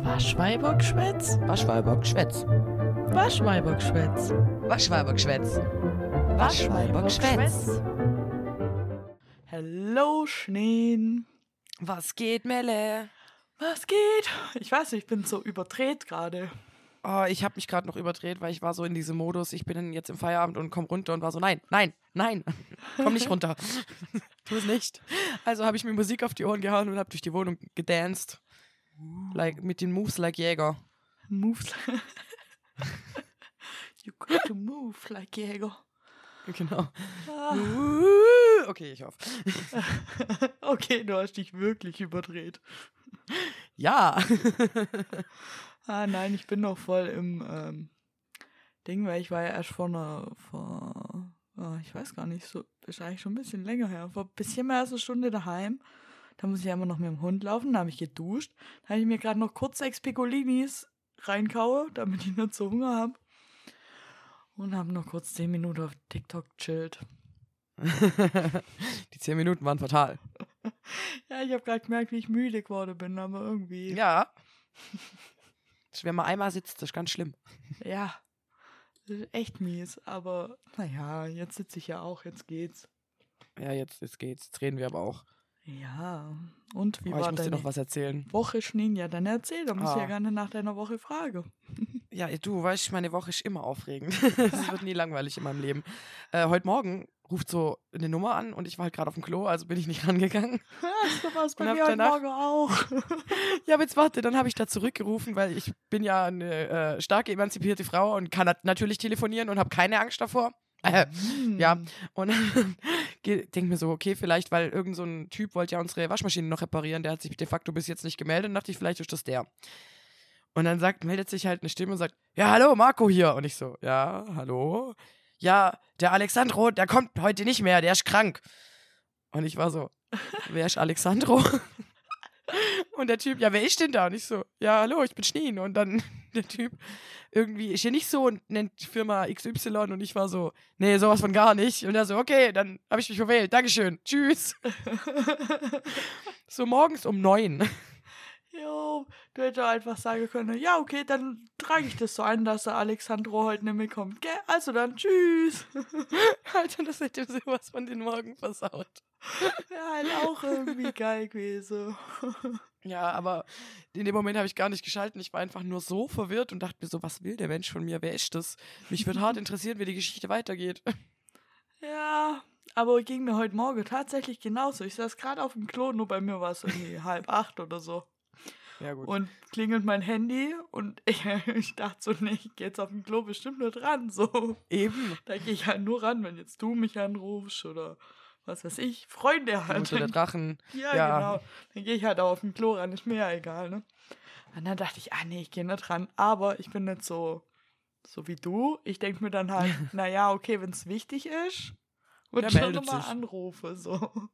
Waschweibergschwätz? Waschweibergschwätz. Waschweibergschwätz. Waschweibergschwätz. Waschweibergschwätz. Hallo Schneen. Was geht, Melle? Was geht? Ich weiß nicht, ich bin so überdreht gerade. Oh, ich habe mich gerade noch überdreht, weil ich war so in diesem Modus, ich bin jetzt im Feierabend und komm runter und war so, nein, nein, nein, komm nicht runter. tu es nicht. Also habe ich mir Musik auf die Ohren gehauen und habe durch die Wohnung gedanced. Like, mit den Moves like Jäger. Moves. you got to move like Jäger. Genau. Ah. Okay, ich hoffe. okay, du hast dich wirklich überdreht. Ja. Ah nein, ich bin noch voll im ähm, Ding, weil ich war ja erst vor einer, vor, oh, ich weiß gar nicht, so, ist eigentlich schon ein bisschen länger her, vor ein bisschen mehr als eine Stunde daheim. Da muss ich ja immer noch mit dem Hund laufen, da habe ich geduscht. Da habe ich mir gerade noch kurz sechs Piccolinis reinkaue, damit ich nicht so Hunger habe. Und habe noch kurz zehn Minuten auf TikTok chillt. Die zehn Minuten waren fatal. Ja, ich habe gerade gemerkt, wie ich müde geworden bin, aber irgendwie. Ja. Wenn man einmal sitzt, das ist ganz schlimm. Ja, das ist echt mies. Aber naja, jetzt sitze ich ja auch, jetzt geht's. Ja, jetzt, jetzt geht's. Jetzt reden wir aber auch. Ja, und wie Oh, ich war muss dir noch was erzählen. Woche, Schneen? Ja, dann erzähl, da muss ich Ah. ja gerne nach deiner Woche fragen. Ja, du weißt, meine Woche ist immer aufregend. Es wird nie langweilig in meinem Leben. Äh, heute Morgen ruft so eine Nummer an und ich war halt gerade auf dem Klo, also bin ich nicht rangegangen. so war es bei mir heute Morgen auch. Ja, aber jetzt warte, dann habe ich da zurückgerufen, weil ich bin ja eine äh, starke emanzipierte Frau und kann nat natürlich telefonieren und habe keine Angst davor. Äh, Ja. Hm. Und denke mir so, okay, vielleicht, weil irgend so ein Typ wollte ja unsere Waschmaschine noch reparieren, der hat sich de facto bis jetzt nicht gemeldet und dachte ich, vielleicht ist das der. Und dann sagt, meldet sich halt eine Stimme und sagt, ja, hallo, Marco hier. Und ich so, ja, hallo. Ja, der Alexandro, der kommt heute nicht mehr, der ist krank. Und ich war so, wer ist Alexandro? Und der Typ, ja, wer ist denn da? Und ich so, ja, hallo, ich bin Schneen. Und dann der Typ, irgendwie ist hier nicht so und nennt Firma XY. Und ich war so, nee, sowas von gar nicht. Und er so, okay, dann habe ich mich verwählt. Dankeschön. Tschüss. So morgens um neun. Jo, du hättest einfach sagen können, ja, okay, dann trage ich das so ein, dass der Alexandro heute nicht mehr kommt, gell? Also dann, tschüss. Alter, das hätte sowas von den Morgen versaut. Ja, halt auch irgendwie geil gewesen. Ja, aber in dem Moment habe ich gar nicht geschalten. Ich war einfach nur so verwirrt und dachte mir so, was will der Mensch von mir? Wer ist das? Mich würde hart interessieren, wie die Geschichte weitergeht. Ja, aber ging mir heute Morgen tatsächlich genauso. Ich saß gerade auf dem Klo, nur bei mir war es irgendwie halb acht oder so. Ja, gut. Und klingelt mein Handy und ich, ich dachte so, nee, ich gehe jetzt auf dem Klo bestimmt nur dran. So, Eben. da gehe ich halt nur ran, wenn jetzt du mich anrufst oder was weiß ich, Freunde halt. Mutter der Drachen. Ja, Ja. genau. Dann gehe ich halt auch auf dem Klo ran, ist mir ja egal, ne? Und dann dachte ich, ah nee, ich gehe nicht ran. Aber ich bin nicht so, so wie du. Ich denke mir dann halt, naja, okay, wenn es wichtig ist, Der wird schon sich. anrufe, so.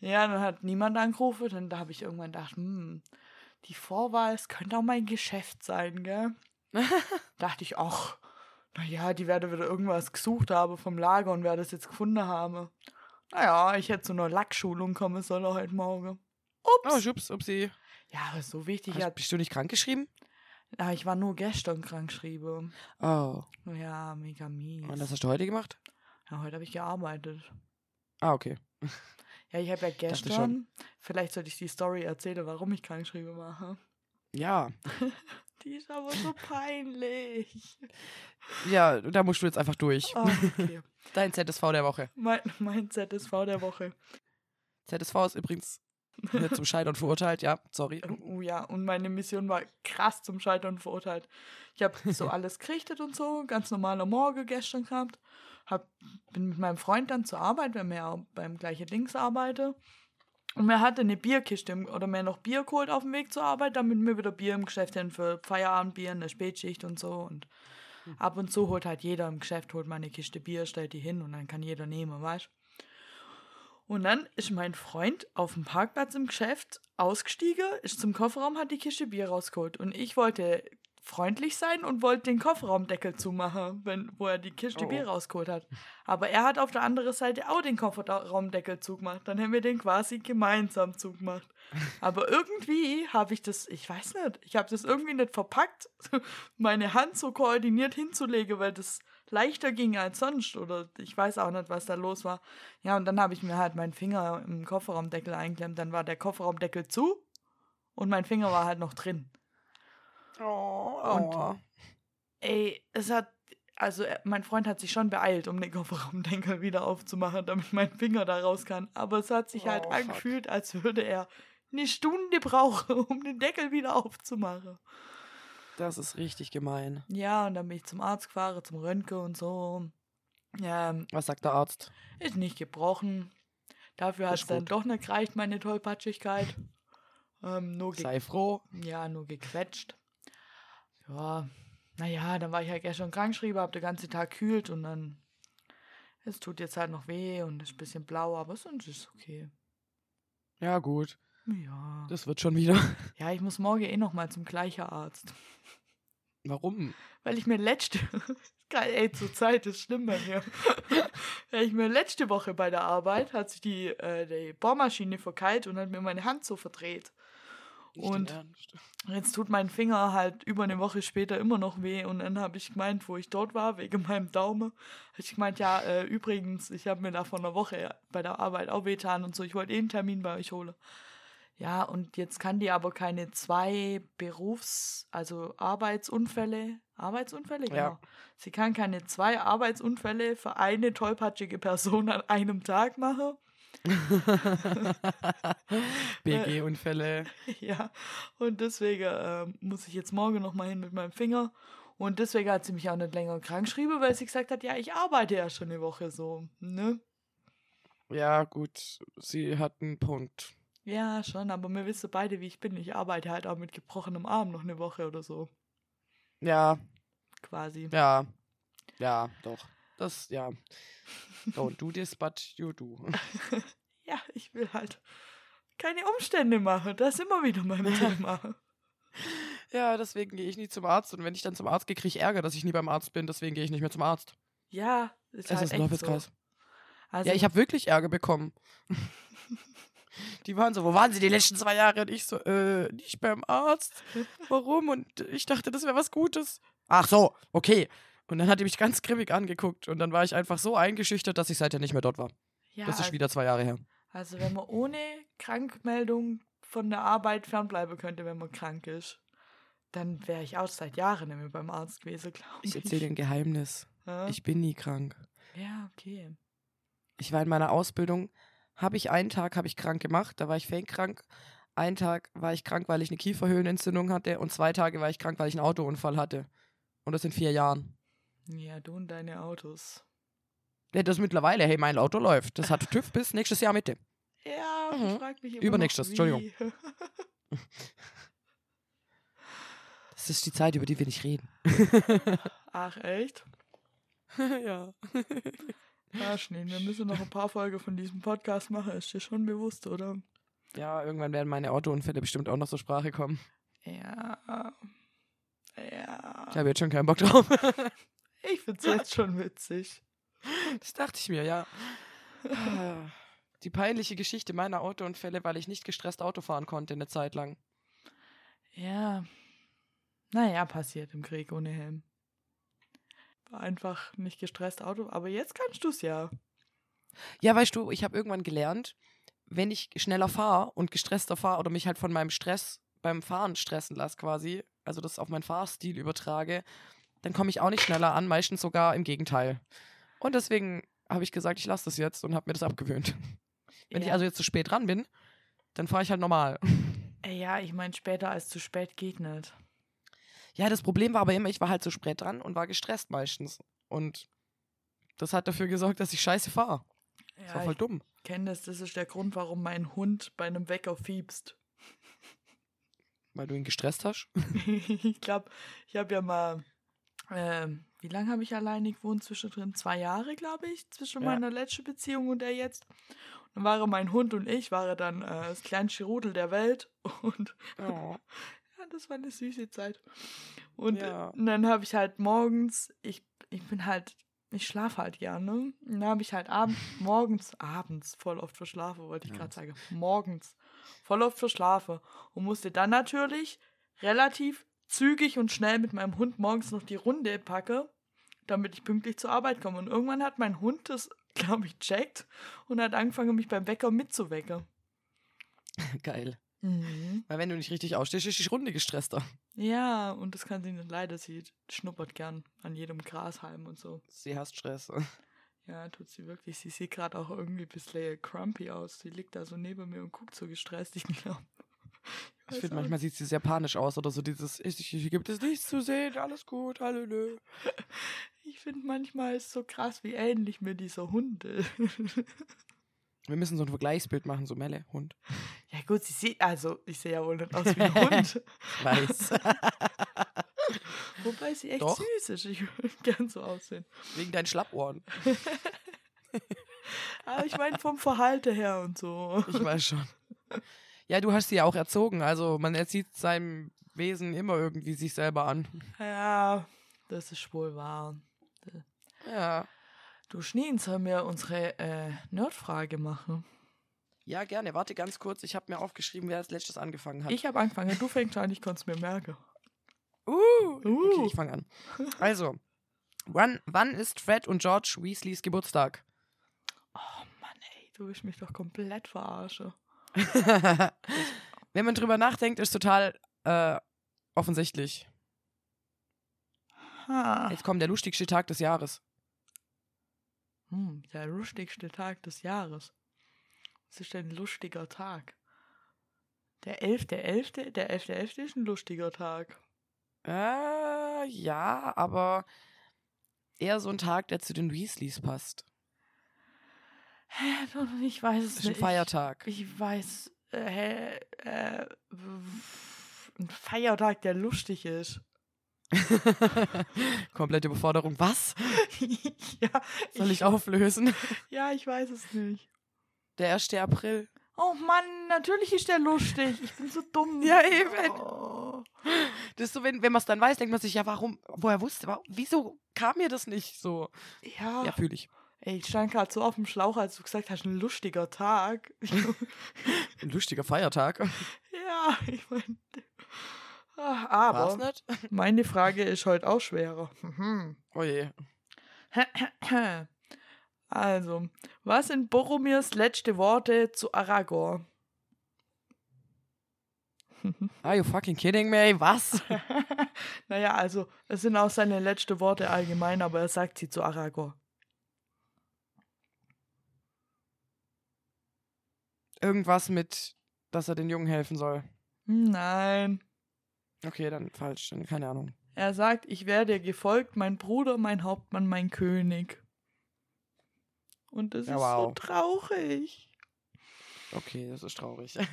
Ja, dann hat niemand angerufen. Dann da habe ich irgendwann gedacht, hm, die Vorwahl, es könnte auch mein Geschäft sein, gell? dachte ich, ach, naja, die werden wieder irgendwas gesucht haben vom Lager und wer das jetzt gefunden haben. Naja, ich hätte zu einer Lackschulung kommen sollen heute Morgen. Oh, Ups. schubs, upsi. ja, aber so wichtig. Hast, Ja, bist du nicht krankgeschrieben? ah, ich war nur gestern krank geschrieben. Oh. Ja, mega mies. Und was hast du heute gemacht? Ja, heute habe ich gearbeitet. Ah, okay. Ja, ich habe ja gestern, vielleicht sollte ich die Story erzählen, warum ich krank geschrieben war. Ja. Die ist aber so peinlich. Ja, da musst du jetzt einfach durch. Oh, okay. Dein ZSV der Woche. mein, mein ZSV der Woche. ZSV ist übrigens zum Scheitern verurteilt, ja, sorry. Oh ja, und meine Mission war krass zum Scheitern verurteilt. Ich habe so alles gerichtet und so, ganz normaler Morgen gestern gehabt. Hab, bin mit meinem Freund dann zur Arbeit, weil wir ja auch beim gleichen Dings arbeiten. Und mir hatte eine Bierkiste oder mir noch Bier geholt auf dem Weg zur Arbeit, damit wir wieder Bier im Geschäft haben für Feierabendbier, eine Spätschicht und so. Und ab und zu holt halt jeder im Geschäft, holt mal eine Kiste Bier, stellt die hin und dann kann jeder nehmen, weißt Und dann ist mein Freund auf dem Parkplatz im Geschäft ausgestiegen, ist zum Kofferraum, hat die Kiste Bier rausgeholt. Und ich wollte freundlich sein und wollte den Kofferraumdeckel zumachen, wenn, wo er die Kiste Oh. Bier rausgeholt hat. Aber er hat auf der anderen Seite auch den Kofferraumdeckel zugemacht. Dann haben wir den quasi gemeinsam zugemacht. Aber irgendwie habe ich das, ich weiß nicht, ich habe das irgendwie nicht verpackt, meine Hand so koordiniert hinzulegen, weil das leichter ging als sonst. Oder ich weiß auch nicht, was da los war. Ja, und dann habe ich mir halt meinen Finger im Kofferraumdeckel eingeklemmt. Dann war der Kofferraumdeckel zu und mein Finger war halt noch drin. Oh, Und-. Ey, es hat, also äh, mein Freund hat sich schon beeilt, um den Kofferraumdeckel wieder aufzumachen, damit mein Finger da raus kann. Aber es hat sich halt Oh, fuck. angefühlt, als würde er eine Stunde brauchen, um den Deckel wieder aufzumachen. das ist richtig gemein. Ja, und dann bin ich zum Arzt gefahren, zum Röntgen und so. Ja, Was sagt der Arzt? ist nicht gebrochen. Dafür hat es dann doch nicht gereicht, meine Tollpatschigkeit. Ähm, nur Sei froh. Ja, nur gequetscht. Ja, naja, dann war ich halt gestern krankgeschrieben, hab den ganzen Tag kühlt und dann. Es tut jetzt halt noch weh und ist ein bisschen blau, aber sonst ist es okay. Ja, gut. Ja. Das wird schon wieder. Ja, ich muss morgen eh noch mal zum gleichen Arzt. Warum? Weil ich mir letzte. Geil, ey, zur Zeit ist schlimm bei mir. Weil ich mir letzte Woche bei der Arbeit hat sich die, äh, die Bohrmaschine verkeilt und hat mir meine Hand so verdreht. Nicht Und-. Jetzt tut mein Finger halt über eine Woche später immer noch weh und dann habe ich gemeint, wo ich dort war, wegen meinem Daumen, habe ich gemeint, ja, äh, übrigens, ich habe mir da vor einer Woche bei der Arbeit auch wehtan und so, ich wollte eh einen Termin bei euch holen. Ja, und jetzt kann die aber keine zwei Berufs-, also Arbeitsunfälle, Arbeitsunfälle, genau. Ja. Sie kann keine zwei Arbeitsunfälle für eine tollpatschige Person an einem Tag machen. BG-Unfälle. Ja, und deswegen ähm, muss ich jetzt morgen noch mal hin mit meinem Finger. Und deswegen hat sie mich auch nicht länger krank geschrieben, weil sie gesagt hat, ja, ich arbeite ja schon eine Woche so, ne? Ja, gut. Sie hat einen Punkt. Ja, schon, aber wir wissen beide, wie ich bin. Ich arbeite halt auch mit gebrochenem Arm noch eine Woche oder so, Ja, quasi. ja. Ja, doch. Das, ja. Don't do this, but you do. Ja, ich will halt keine Umstände machen. Das ist immer wieder mein Thema. Ja, deswegen gehe ich nie zum Arzt. Und wenn ich dann zum Arzt gehe, kriege ich Ärger, dass ich nie beim Arzt bin. Deswegen gehe ich nicht mehr zum Arzt. Ja, ist Es halt ist echt so. Teufelskreis. Also, Ja, ich habe wirklich Ärger bekommen. Die waren so, wo waren sie die letzten zwei Jahre? Und ich so, äh, nicht beim Arzt. Warum? Und ich dachte, das wäre was Gutes. Ach so, okay. Und dann hat die mich ganz grimmig angeguckt. Und dann war ich einfach so eingeschüchtert, dass ich seither nicht mehr dort war. ja, Das ist also- wieder zwei Jahre her. Also wenn man ohne Krankmeldung von der Arbeit fernbleiben könnte, wenn man krank ist, dann wäre ich auch seit Jahren nicht mehr beim Arzt gewesen, glaube ich. Ich erzähle dir ein Geheimnis. Ja? Ich bin nie krank. ja, okay. Ich war in meiner Ausbildung, habe ich einen Tag habe ich krank gemacht, da war ich krank. Einen Tag war ich krank, weil ich eine Kieferhöhlenentzündung hatte und zwei Tage war ich krank, weil ich einen Autounfall hatte. Und das in vier Jahren. Ja, du und deine Autos. Ja, das mittlerweile, hey, mein Auto läuft. Das hat TÜV bis nächstes Jahr Mitte. Ja, Mhm. ich frag mich immer Übernächstes, noch. Entschuldigung. Das ist die Zeit, über die wir nicht reden. Ach, echt? ja. Ja, Schnee, wir müssen noch ein paar Folgen von diesem Podcast machen, ist dir schon bewusst, oder? Ja, irgendwann werden meine Autounfälle bestimmt auch noch zur Sprache kommen. Ja. Ja. Ich habe jetzt schon keinen Bock drauf. Ich find's jetzt schon witzig. Das dachte ich mir, ja. Die peinliche Geschichte meiner Autounfälle, weil ich nicht gestresst Auto fahren konnte eine Zeit lang. Ja. Naja, passiert im Krieg ohne Helm. War einfach nicht gestresst Auto, aber jetzt kannst du's ja. Ja, weißt du, ich habe irgendwann gelernt, wenn ich schneller fahre und gestresster fahre oder mich halt von meinem Stress beim Fahren stressen lasse quasi, also das auf meinen Fahrstil übertrage, dann komme ich auch nicht schneller an, meistens sogar im Gegenteil. Und deswegen habe ich gesagt, ich lasse das jetzt und habe mir das abgewöhnt. Wenn ich ja. also jetzt zu spät dran bin, dann fahre ich halt normal. Äh, Ja, ich meine, später als zu spät geht nicht. Ja, das Problem war aber immer, ich war halt zu spät dran und war gestresst meistens. Und das hat dafür gesorgt, dass ich scheiße fahre. Das war Ja, voll ich dumm. kenne das. Das ist der Grund, warum mein Hund bei einem Wecker fiebst. Weil du ihn gestresst hast. ich glaube, ich habe ja mal, ähm, wie lange habe ich alleine gewohnt zwischendrin? Zwei Jahre, glaube ich, zwischen Ja. meiner letzten Beziehung und der jetzt. Und dann waren mein Hund und ich, waren dann äh, das kleinste Rudel der Welt. Und Oh. ja, das war eine süße Zeit. Und, Ja. und dann habe ich halt morgens, ich, ich bin halt, ich schlafe halt gerne. Und dann habe ich halt abends, morgens, abends voll oft verschlafen, wollte ich gerade sagen. Morgens voll oft verschlafen. Und musste dann natürlich relativ zügig und schnell mit meinem Hund morgens noch die Runde packen, damit ich pünktlich zur Arbeit komme. Und irgendwann hat mein Hund das, glaube ich, checkt und hat angefangen, mich beim Wecker mitzuwecken. Geil. Mhm. Weil wenn du nicht richtig aufstehst, ist die Runde gestresster. Ja, und das kann sie nicht leider. Sie schnuppert gern an jedem Grashalm und so. Sie hasst Stress. Ja, tut sie wirklich. Sie sieht gerade auch irgendwie ein bisschen crumpy aus. Sie liegt da so neben mir und guckt so gestresst. Ich glaube. Ich finde, manchmal sieht sie sehr panisch aus oder so dieses, ich, hier gibt es nichts zu sehen, alles gut, hallo. Ich finde manchmal ist so krass, wie ähnlich mir dieser Hund ist. Wir müssen so ein Vergleichsbild machen, so Melle, Hund. Ja, gut, sie sieht. Also, ich sehe ja wohl nicht aus wie ein Hund. Weiß. Wobei sie echt Doch. süß ist. Ich würde gern so aussehen. Wegen deinen Schlappohren. Aber ich meine vom Verhalten her und so. Ich weiß schon. Ja, du hast sie ja auch erzogen, also man erzieht seinem Wesen immer irgendwie sich selber an. Ja, das ist wohl wahr. Ja. Du Schneen, sollen wir unsere äh, Nerdfrage machen? Ja, gerne. Warte ganz kurz. Ich habe mir aufgeschrieben, wer als letztes angefangen hat. Ich habe angefangen, du fängst an, ich konnte es mir merken. Uh, Uh. Okay, ich fange an. Also, wann, wann ist Fred und George Weasleys Geburtstag? Oh Mann, ey, du willst mich doch komplett verarschen. Wenn man drüber nachdenkt, ist total äh, offensichtlich. Ha. Jetzt kommt der lustigste Tag des Jahres. Hm, der lustigste Tag des Jahres. Was ist denn ein lustiger Tag? Der 11.11., der 11.11. ist ein lustiger Tag. Äh, ja, aber eher so ein Tag, der zu den Weasleys passt. Hä, ich weiß es ist ein nicht. Feiertag. Ich, ich weiß, äh, hä, äh, ein Feiertag, der lustig ist. Komplette Überforderung. Was? ja, Soll ich auflösen? Ja, ich weiß es nicht. Der 1. April. Oh Mann, natürlich ist der lustig. Ich bin so dumm. Ja, eben. Oh. Das ist so, wenn, wenn man es dann weiß, denkt man sich, ja, warum, woher wusste, warum, wieso kam mir das nicht so? Ja, Ja, fühle ich. Ey, ich stand gerade so auf dem Schlauch, als du gesagt hast, ein lustiger Tag. Ein lustiger Feiertag. ja, ich meine. Ah, War's Aber nicht? meine Frage ist heute auch schwerer. Mhm. Oh je. Also, was sind Boromirs letzte Worte zu Aragorn? Are you fucking kidding me? Was? naja, also, es sind auch seine letzten Worte allgemein, aber er sagt sie zu Aragorn. Irgendwas mit, dass er den Jungen helfen soll. Nein. Okay, dann falsch. Dann keine Ahnung. Er sagt, ich werde gefolgt, mein Bruder, mein Hauptmann, mein König. Und das Ja, ist wow. so traurig. Okay, das ist traurig.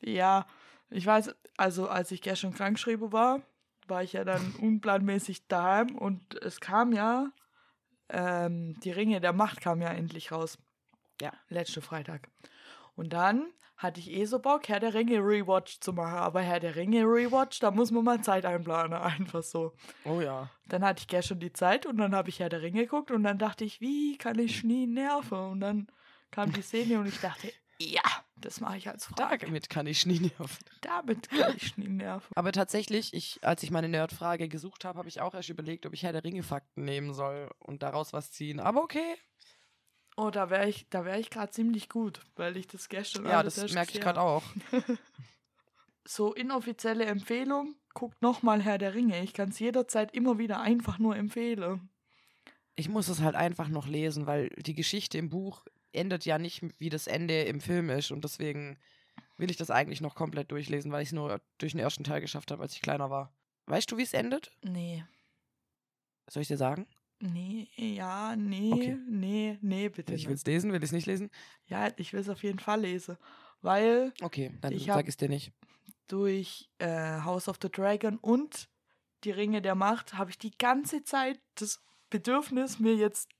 Ja, ich weiß, also als ich gestern krankgeschrieben war, war ich ja dann unplanmäßig daheim und es kam ja, ähm, die Ringe der Macht kam ja endlich raus. Ja. Letzte Freitag. Und dann hatte ich eh so Bock, Herr der Ringe Rewatch zu machen. Aber Herr der Ringe Rewatch, da muss man mal Zeit einplanen, einfach so. Oh ja. Dann hatte ich gestern die Zeit und dann habe ich Herr der Ringe geguckt und dann dachte ich, wie kann ich nie nerven? Und dann kam die Szene und ich dachte, ja, das mache ich als Frage. Damit kann ich nie nerven. Damit kann ich nie nerven. Aber tatsächlich, ich, als ich meine Nerdfrage gesucht habe, habe ich auch erst überlegt, ob ich Herr der Ringe-Fakten nehmen soll und daraus was ziehen. Aber okay. Oh, da wäre ich, da wäre ich gerade ziemlich gut, weil ich das gestern Ja, das merke ich gerade auch. So inoffizielle Empfehlung, guckt nochmal Herr der Ringe. Ich kann es jederzeit immer wieder einfach nur empfehlen. Ich muss es halt einfach noch lesen, weil die Geschichte im Buch endet ja nicht, wie das Ende im Film ist. Und deswegen will ich das eigentlich noch komplett durchlesen, weil ich es nur durch den ersten Teil geschafft habe, als ich kleiner war. Weißt du, wie es endet? Nee. Soll ich dir sagen? Nee, ja, nee, Okay. nee, nee, bitte. Ich will es lesen, will ich es nicht lesen? Ja, ich will es auf jeden Fall lesen. Weil Okay, dann Ich sag es dir nicht. durch äh, House of the Dragon und die Ringe der Macht habe ich die ganze Zeit das Bedürfnis, mir jetzt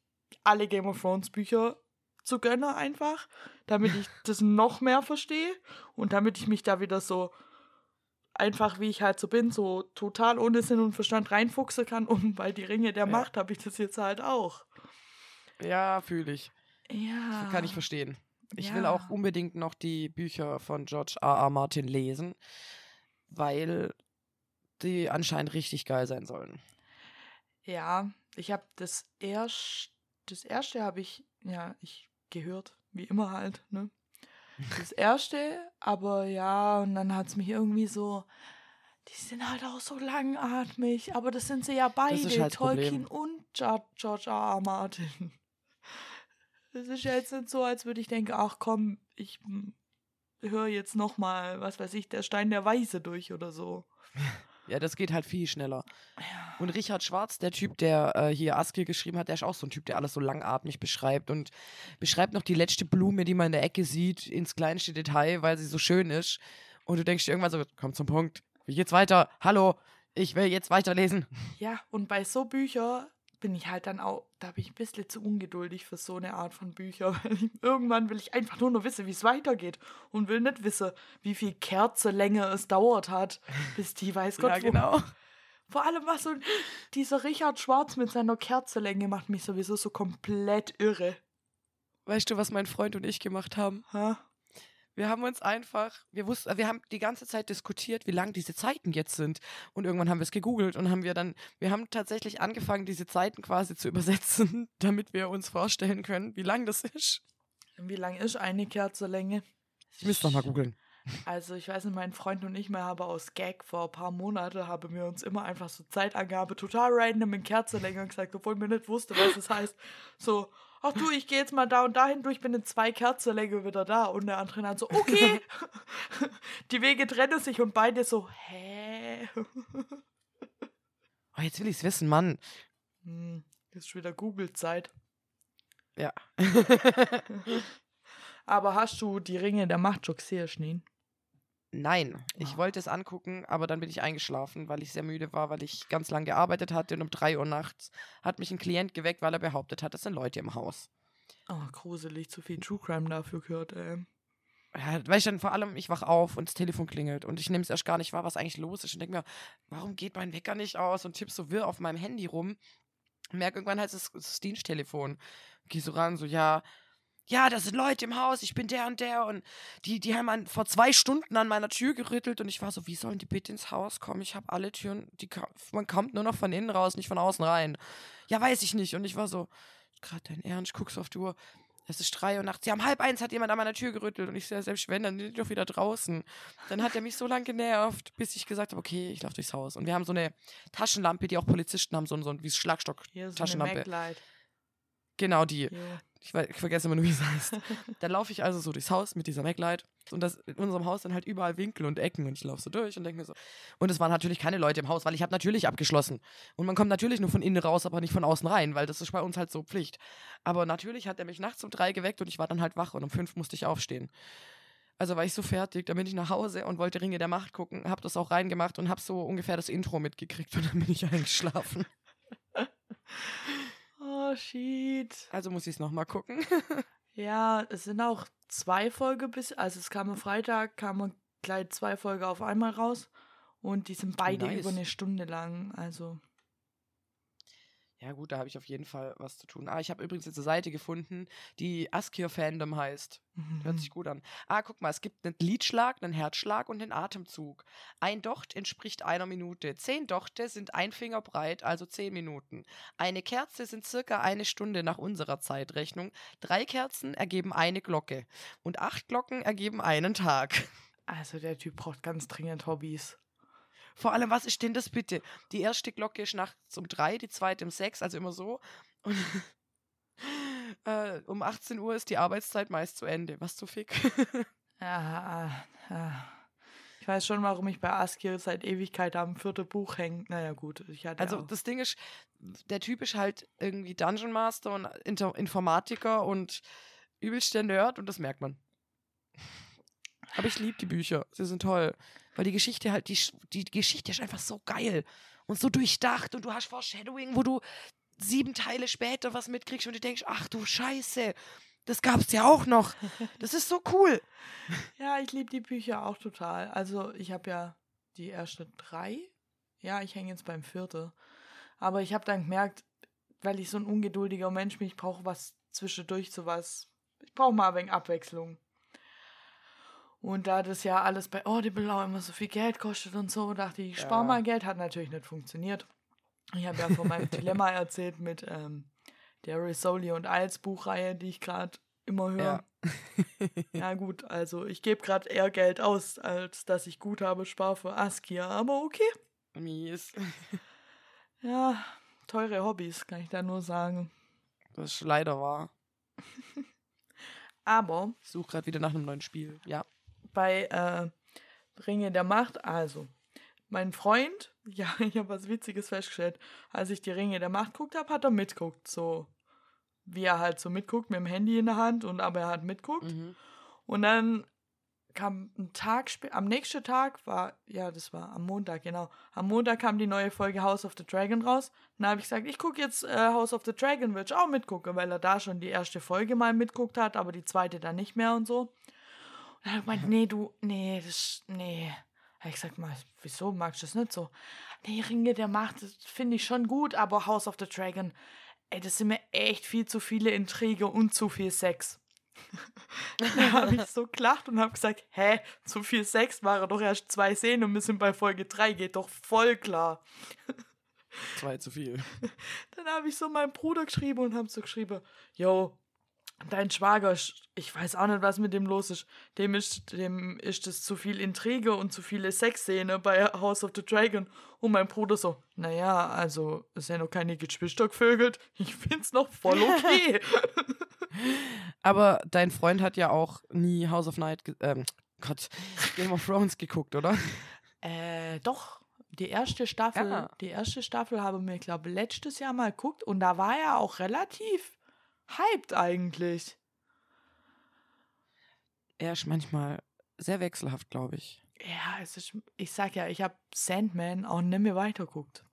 alle Game of Thrones Bücher zu gönnen einfach, damit ich das noch mehr verstehe und damit ich mich da wieder so einfach, wie ich halt so bin, so total ohne Sinn und Verstand reinfuchsen kann. Und bei die Ringe der Ja. Macht habe ich das jetzt halt auch. Ja, fühle ich. Ja. Kann ich verstehen. Ich will Ja. auch unbedingt noch die Bücher von George R. R. Martin lesen, weil die anscheinend richtig geil sein sollen. Ja, ich habe das erst, das erste habe ich, ja, ich gehört, wie immer halt, ne? Das erste, aber ja, und dann hat es mich irgendwie so, die sind halt auch so langatmig, aber das sind sie ja beide, halt Tolkien und George R. R. Martin. Es ist ja jetzt nicht so, als würde ich denken, ach komm, ich höre jetzt noch mal, was weiß ich, der Stein der Weise durch oder so. Ja, das geht halt viel schneller. Und Richard Schwarz, der Typ, der äh, hier Askier geschrieben hat, der ist auch so ein Typ, der alles so langatmig beschreibt und beschreibt noch die letzte Blume, die man in der Ecke sieht, ins kleinste Detail, weil sie so schön ist. Und du denkst dir irgendwann so, komm zum Punkt. Wie geht's weiter? Hallo, ich will jetzt weiterlesen. Ja, und bei so Büchern bin ich halt dann auch, da bin ich ein bisschen zu ungeduldig für so eine Art von Bücher. Weil ich, irgendwann will ich einfach nur noch wissen, wie es weitergeht und will nicht wissen, wie viel Kerzelänge es dauert hat, bis die weiß Gott ja, wo. genau. Vor allem was so dieser Richard Schwarz mit seiner Kerzelänge macht mich sowieso so komplett irre. Weißt du, was mein Freund und ich gemacht haben? Ha? Wir haben uns einfach, wir wussten, wir haben die ganze Zeit diskutiert, wie lang diese Zeiten jetzt sind. Und irgendwann haben wir es gegoogelt und haben wir dann, wir haben tatsächlich angefangen, diese Zeiten quasi zu übersetzen, damit wir uns vorstellen können, wie lang das ist. Wie lang ist eine Kerzelänge? Ich müsste noch mal googeln. Also ich weiß nicht, mein Freund und ich mal haben aus Gag vor ein paar Monaten haben wir uns immer einfach so Zeitangabe total random in Kerzelänge gesagt, obwohl wir nicht wussten, was es heißt. So, ach du, ich gehe jetzt mal da und dahin durch, bin in zwei Kerzelänge wieder da. Und der andere dann so, okay. Die Wege trennen sich und beide so, hä? Oh, jetzt will ich es wissen, Mann. Hm, ist schon wieder Google-Zeit. Ja. Aber hast du die Ringe der Macht schon gesehen, Schneen? Nein, ich Ah. wollte es angucken, aber dann bin ich eingeschlafen, weil ich sehr müde war, weil ich ganz lang gearbeitet hatte und um 3 Uhr nachts hat mich ein Klient geweckt, weil er behauptet hat, es sind Leute im Haus. Oh, gruselig, zu viel True Crime dafür gehört, ey. Ja, weil ich dann vor allem, ich wach auf und das Telefon klingelt und ich nehme es erst gar nicht wahr, was eigentlich los ist und denke mir, warum geht mein Wecker nicht aus und tipp so wirr auf meinem Handy rum. Merke irgendwann halt das, das Diensttelefon. Geh so ran, so, ja, ja, das sind Leute im Haus, ich bin der und der und die, die haben an, vor zwei Stunden an meiner Tür gerüttelt und ich war so, wie sollen die bitte ins Haus kommen? Ich habe alle Türen, die, man kommt nur noch von innen raus, nicht von außen rein. Ja, weiß ich nicht. Und ich war so, gerade dein Ernst, ich guck so auf die Uhr. Es ist drei Uhr nachts. Ja, um halb eins hat jemand an meiner Tür gerüttelt und ich so, ja, selbst wenn, dann sind die doch wieder draußen. Dann hat er mich so lange genervt, bis ich gesagt habe, okay, ich laufe durchs Haus. Und wir haben so eine Taschenlampe, die auch Polizisten haben, so, ein- so wie Schlagstock. Hier ist Taschenlampe. eine Maglite. Genau die. Hier. Ich, weiß, ich vergesse immer nur, wie es heißt. Dann laufe ich also so durchs Haus mit dieser Maglite und das in unserem Haus sind halt überall Winkel und Ecken und ich laufe so durch und denke mir so. Und es waren natürlich keine Leute im Haus, weil ich habe natürlich abgeschlossen. Und man kommt natürlich nur von innen raus, aber nicht von außen rein, weil das ist bei uns halt so Pflicht. Aber natürlich hat er mich nachts um drei geweckt und ich war dann halt wach und um fünf musste ich aufstehen. Also war ich so fertig, dann bin ich nach Hause und wollte Ringe der Macht gucken, habe das auch reingemacht und habe so ungefähr das Intro mitgekriegt und dann bin ich eingeschlafen. Shit. Also muss ich es nochmal gucken. Ja, es sind auch zwei Folgen bis, also es kam am Freitag, kamen gleich zwei Folgen auf einmal raus und die sind beide Nice. über eine Stunde lang, also Ja, gut, da habe ich auf jeden Fall was zu tun. Ah, ich habe übrigens jetzt eine Seite gefunden, die Askir Fandom heißt. Hört Mhm. sich gut an. Ah, guck mal, es gibt einen Liedschlag, einen Herzschlag und einen Atemzug. Ein Docht entspricht einer Minute. Zehn Dochte sind ein Finger breit, also zehn Minuten. Eine Kerze sind circa eine Stunde nach unserer Zeitrechnung. Drei Kerzen ergeben eine Glocke. Und acht Glocken ergeben einen Tag. also der Typ braucht ganz dringend Hobbys. Vor allem, was ist denn das bitte? Die erste Glocke ist nachts um drei, die zweite um sechs, also immer so. Und äh, um 18 Uhr ist die Arbeitszeit meist zu Ende. Was zu fick? Ja, ja. Ich weiß schon, warum ich bei Askir seit Ewigkeit am vierten Buch hänge. Naja, gut, Also auch. das Ding ist, der Typ ist halt irgendwie Dungeon Master und Inter Informatiker und übelst der Nerd und das merkt man. Aber ich liebe die Bücher. Sie sind toll. Weil die Geschichte halt, die, die Geschichte ist einfach so geil und so durchdacht und du hast Foreshadowing, wo du sieben Teile später was mitkriegst und du denkst, ach du Scheiße, das gab's ja auch noch. Das ist so cool. Ja, ich liebe die Bücher auch total. Also ich habe ja die ersten drei. Ja, ich hänge jetzt beim vierten. Aber ich habe dann gemerkt, weil ich so ein ungeduldiger Mensch bin, ich brauche was zwischendurch, sowas. Ich brauche mal ein wenig Abwechslung. Und da das ja alles bei Audible auch immer so viel Geld kostet und so, dachte ich, ich spare Ja. mal Geld. Hat natürlich nicht funktioniert. Ich habe ja von meinem Dilemma erzählt mit ähm, der Risoli und Iles Buchreihe, die ich gerade immer höre. Ja. Ja. gut, also ich gebe gerade eher Geld aus, als dass ich Guthabe spare für Askia. Aber okay. Mies. Ja, teure Hobbys, kann ich da nur sagen. Das ist leider wahr. Aber Ich suche gerade wieder nach einem neuen Spiel. Ja. Bei äh, Ringe der Macht, also mein Freund, ja, ich habe was Witziges festgestellt, als ich die Ringe der Macht geguckt habe, hat er mitguckt, so wie er halt so mitguckt mit dem Handy in der Hand und aber er hat mitguckt Mhm. und dann kam ein Tag später, am nächsten Tag war, ja, das war am Montag, genau. Am Montag kam die neue Folge House of the Dragon raus. Dann habe ich gesagt, ich gucke jetzt äh, House of the Dragon, würde ich auch mitgucken, weil er da schon die erste Folge mal mitguckt hat, aber die zweite dann nicht mehr und so. Und er gemeint, nee, du, nee, das, nee. Habe ich gesagt, mal, wieso magst du das nicht so? Nee, Ringe der Macht, das finde ich schon gut, aber House of the Dragon, ey, das sind mir echt viel zu viele Intrige und zu viel Sex. da habe ich so gelacht und habe gesagt, hä, zu viel Sex waren doch erst zwei Szenen und wir sind bei Folge 3, geht doch voll klar. Zwei zu viel. Dann habe ich so meinem Bruder geschrieben und habe so geschrieben, yo, dein Schwager, ist- ich weiß auch nicht, was mit dem los ist. Dem ist, dem ist es zu viel Intrige und zu viele Sexszene bei House of the Dragon. Und mein Bruder so, naja, also, es sind noch keine Geschwister gevögelt. Ich find's noch voll okay. Aber dein Freund hat ja auch nie House of Night, ähm, Gott, Game of Thrones geguckt, oder? Äh, doch. Die erste Staffel, Ja. die erste Staffel haben wir, glaube letztes Jahr mal geguckt und da war er auch relativ hyped eigentlich. Er ist manchmal sehr wechselhaft, glaube ich. Ja, es ist, ich sag ja, ich habe Sandman auch nicht mehr weitergeguckt.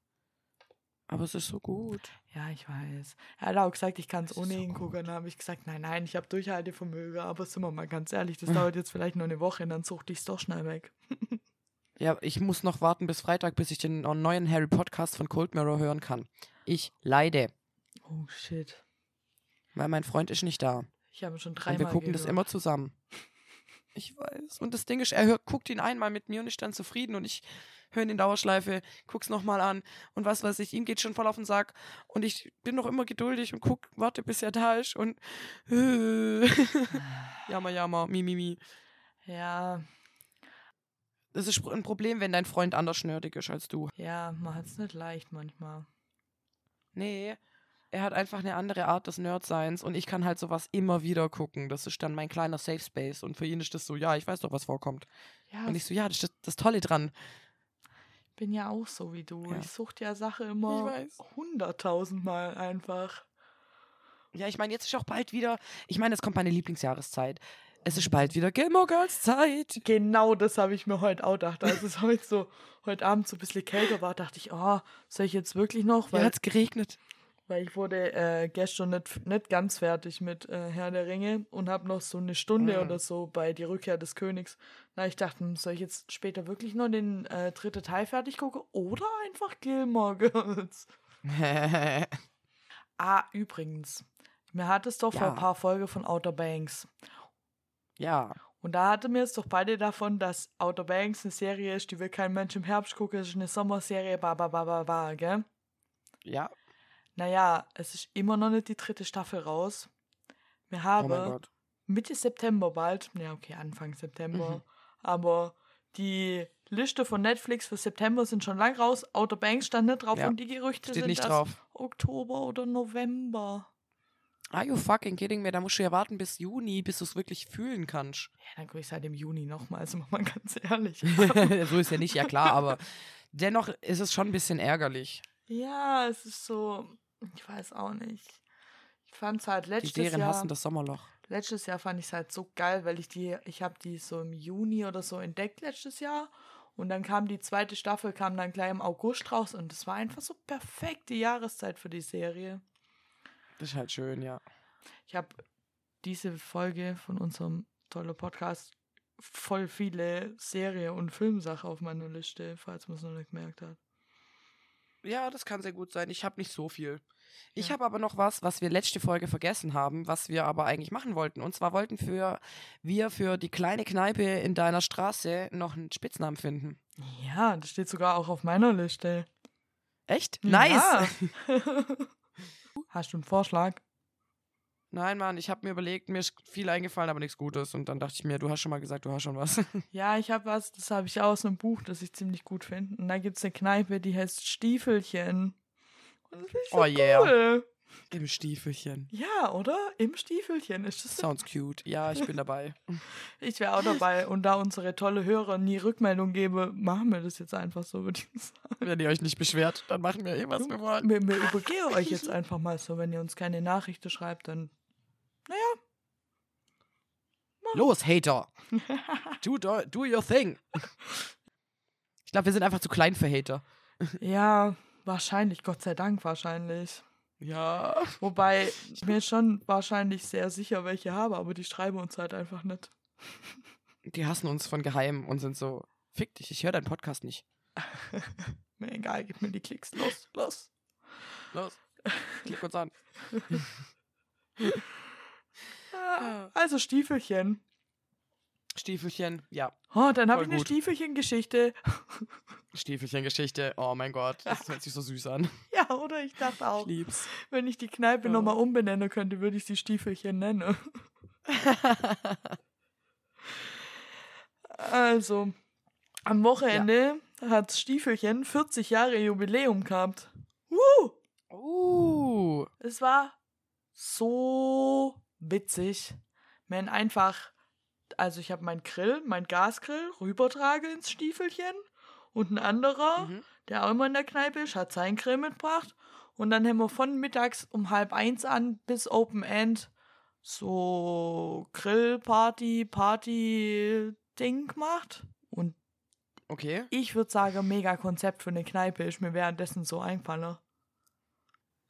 Aber es ist so gut. Ja, ich weiß. Er hat auch gesagt, ich kann es ohne so ihn gucken. gut. Dann habe ich gesagt, nein, nein, ich habe Durchhaltevermögen. Aber sind wir mal ganz ehrlich, das dauert jetzt vielleicht nur eine Woche, dann suchte ich es doch schnell weg. Ja, ich muss noch warten bis Freitag, bis ich den neuen Harry Podcast von Cold Mirror hören kann. Ich leide, Oh, shit. Weil mein Freund ist nicht da. Ich habe schon Und dreimal wir gucken das gehört. immer zusammen. Ich weiß. Und das Ding ist, er hört, guckt ihn einmal mit mir und ist dann zufrieden und ich höre ihn in Dauerschleife, guck's nochmal an und was weiß ich, ihm geht schon voll auf den Sack und ich bin noch immer geduldig und guck, warte, bis er da ist und jammer, jammer, mi, mi, mi. Ja, Das ist ein Problem, wenn dein Freund anders nerdig ist als du. ja, man hat es nicht leicht manchmal. Nee, er hat einfach eine andere Art des Nerdseins und ich kann halt sowas immer wieder gucken. Das ist dann mein kleiner Safe Space und für ihn ist das so, ja, ich weiß doch, was vorkommt. Ja, Und ich so, ja, das ist das, Tolle dran. ich bin ja auch so wie du. Ja. Ich suchte ja Sache immer hunderttausendmal einfach. Ja, ich meine, jetzt ist auch bald wieder, ich meine, es kommt meine Lieblingsjahreszeit. Es ist bald wieder Gilmore Girls Zeit. Genau das habe ich mir heute auch gedacht. Als es heute so, heute Abend so ein bisschen kälter war, dachte ich, oh, soll ich jetzt wirklich noch? Ja, Weil, hat's geregnet. Weil ich wurde äh, gestern nicht, nicht ganz fertig mit äh, Herr der Ringe und habe noch so eine Stunde Mhm. oder so bei Die Rückkehr des Königs. Na, ich dachte, hm, soll ich jetzt später wirklich noch den äh, dritten Teil fertig gucken oder einfach Gilmore Girls? Ah, übrigens, mir hat es doch vor Ja. ein paar Folgen von Outer Banks. ja, Und da hatte mir es doch beide davon, dass Outer Banks eine Serie ist, die will kein Mensch im Herbst gucken, es ist eine Sommerserie, ba, ba, ba, ba, ba, gell? ja. Naja, es ist immer noch nicht die dritte Staffel raus. Wir Oh haben Gott. Mitte September bald, ja okay, Anfang September, Mhm. aber die Liste von Netflix für September sind schon lang raus. Outer Banks stand nicht drauf Ja, und die Gerüchte Steht sind nicht drauf. Oktober oder November. Are you fucking kidding me? Da musst du ja warten bis Juni, bis du es wirklich fühlen kannst. Ja, dann gucke ich seit dem Juni nochmal, wir mal ganz ehrlich. so ist ja nicht, ja klar, aber dennoch ist es schon ein bisschen ärgerlich. Ja, es ist so, ich weiß auch nicht. Ich fand es halt Die letztes Serien Jahr, hassen das Sommerloch. letztes Jahr fand ich es halt so geil, weil ich die, ich habe die so im Juni oder so entdeckt letztes Jahr und dann kam die zweite Staffel, kam dann gleich im August raus und es war einfach so perfekt die Jahreszeit für die Serie. Das ist halt schön, ja. Ich habe diese Folge von unserem tollen Podcast voll viele Serie- und Filmsachen auf meiner Liste, falls man es noch nicht gemerkt hat. Ja, das kann sehr gut sein. Ich habe nicht so viel. Ich Ja. habe aber noch was, was wir letzte Folge vergessen haben, was wir aber eigentlich machen wollten. Und zwar wollten für, wir für die kleine Kneipe in deiner Straße noch einen Spitznamen finden. Ja, das steht sogar auch auf meiner Liste. Echt? Nice! Ja. Hast du einen Vorschlag? Nein, Mann, ich habe mir überlegt, mir ist viel eingefallen, aber nichts Gutes. Und dann dachte ich mir, du hast schon mal gesagt, du hast schon was. Ja, ich habe was, das habe ich aus einem Buch, das ich ziemlich gut finde. Und da gibt es eine Kneipe, die heißt Stiefelchen. Und das so Oh, yeah. cool. Im Stiefelchen. Ja, oder? Im Stiefelchen ist das. Sounds cute. Ja, ich bin dabei. Ich wäre auch dabei. Und da unsere tolle Hörer nie Rückmeldung geben, machen wir das jetzt einfach so, würde ich sagen. Wenn ihr euch nicht beschwert, dann machen wir eh, was wir wollen. Wir, wir übergehen euch jetzt einfach mal so. Wenn ihr uns keine Nachrichten schreibt, dann. Los, Hater. Do, do, do your thing. Ich glaube, wir sind einfach zu klein für Hater. Ja, wahrscheinlich. Gott sei Dank wahrscheinlich. Ja. Wobei ich mir schon wahrscheinlich sehr sicher welche habe, aber die schreiben uns halt einfach nicht. Die hassen uns von geheim und sind so, fick dich, ich höre deinen Podcast nicht. Mir egal, gib mir die Klicks. Los, los. Los, klick uns an. Ah, Also Stiefelchen. Stiefelchen, ja. Oh, dann habe ich eine. Stiefelchen-Geschichte. Stiefelchen-Geschichte. Oh mein Gott, das hört sich so süß an. Ja, oder? Ich dachte auch, Ich lieb's. wenn ich die Kneipe Ja. nochmal umbenennen könnte, würde ich sie Stiefelchen nennen. Also, am Wochenende hat Stiefelchen 40 Jahre Jubiläum gehabt. Woo! uh, Es war so witzig. Man einfach, also ich habe meinen Grill, mein Gasgrill, rübertrage ins Stiefelchen und ein anderer, Mhm. der auch immer in der Kneipe ist, hat seinen Grill mitgebracht. Und dann haben wir von mittags um halb eins an bis Open End so Grillparty, Party-Ding gemacht. Und okay. ich würde sagen, mega Konzept für eine Kneipe ist mir währenddessen so eingefallen.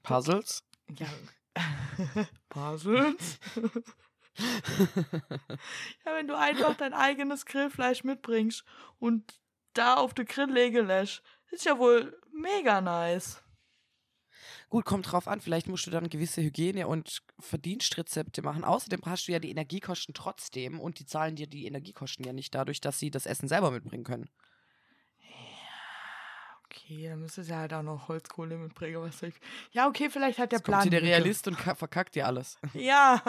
Puzzles. Ja. Puzzles? ja, wenn du einfach dein eigenes Grillfleisch mitbringst und da auf den Grill legen lässt, ist ja wohl mega nice. Gut, kommt drauf an. Vielleicht musst du dann gewisse Hygiene- und Verdienstrezepte machen. Außerdem hast du ja die Energiekosten trotzdem und die zahlen dir die Energiekosten ja nicht dadurch, dass sie das Essen selber mitbringen können. Okay, dann müsstest du ja halt auch noch Holzkohle soll ich... Ja, okay, vielleicht hat der Jetzt Plan. kommt hier der. Realist und ka- verkackt dir alles. Ja.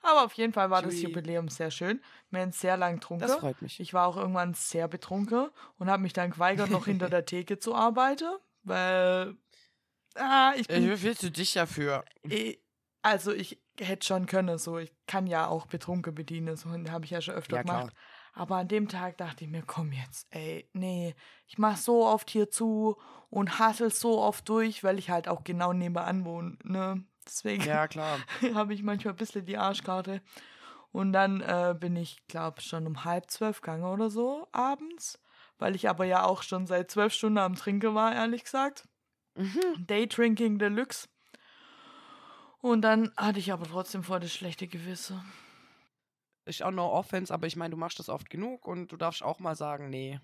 Aber auf jeden Fall war das Chui. Jubiläum sehr schön. Wir haben sehr lang getrunken. Das freut mich. Ich war auch irgendwann sehr betrunken und habe mich dann geweigert, noch hinter der Theke zu arbeiten, weil ah, ich bin, Wie willst du dich dafür? eh- also ich hätte schon können, so ich kann ja auch betrunken bedienen, so habe ich ja schon öfter Ja, klar. Aber an dem Tag dachte ich mir, komm jetzt, ey, nee, ich mach so oft hier zu und hassel so oft durch, weil ich halt auch genau nebenan wohne, ne? Deswegen Ja, klar. habe ich manchmal ein bisschen die Arschkarte. Und dann äh, bin ich, glaube schon um halb zwölf gegangen oder so abends, weil ich aber ja auch schon seit zwölf Stunden am Trinken war, ehrlich gesagt. Mhm. Daydrinking Deluxe. Und dann hatte ich aber trotzdem voll das schlechte Gewissen. Ist auch no offense, aber ich meine, du machst das oft genug und du darfst auch mal sagen, nee.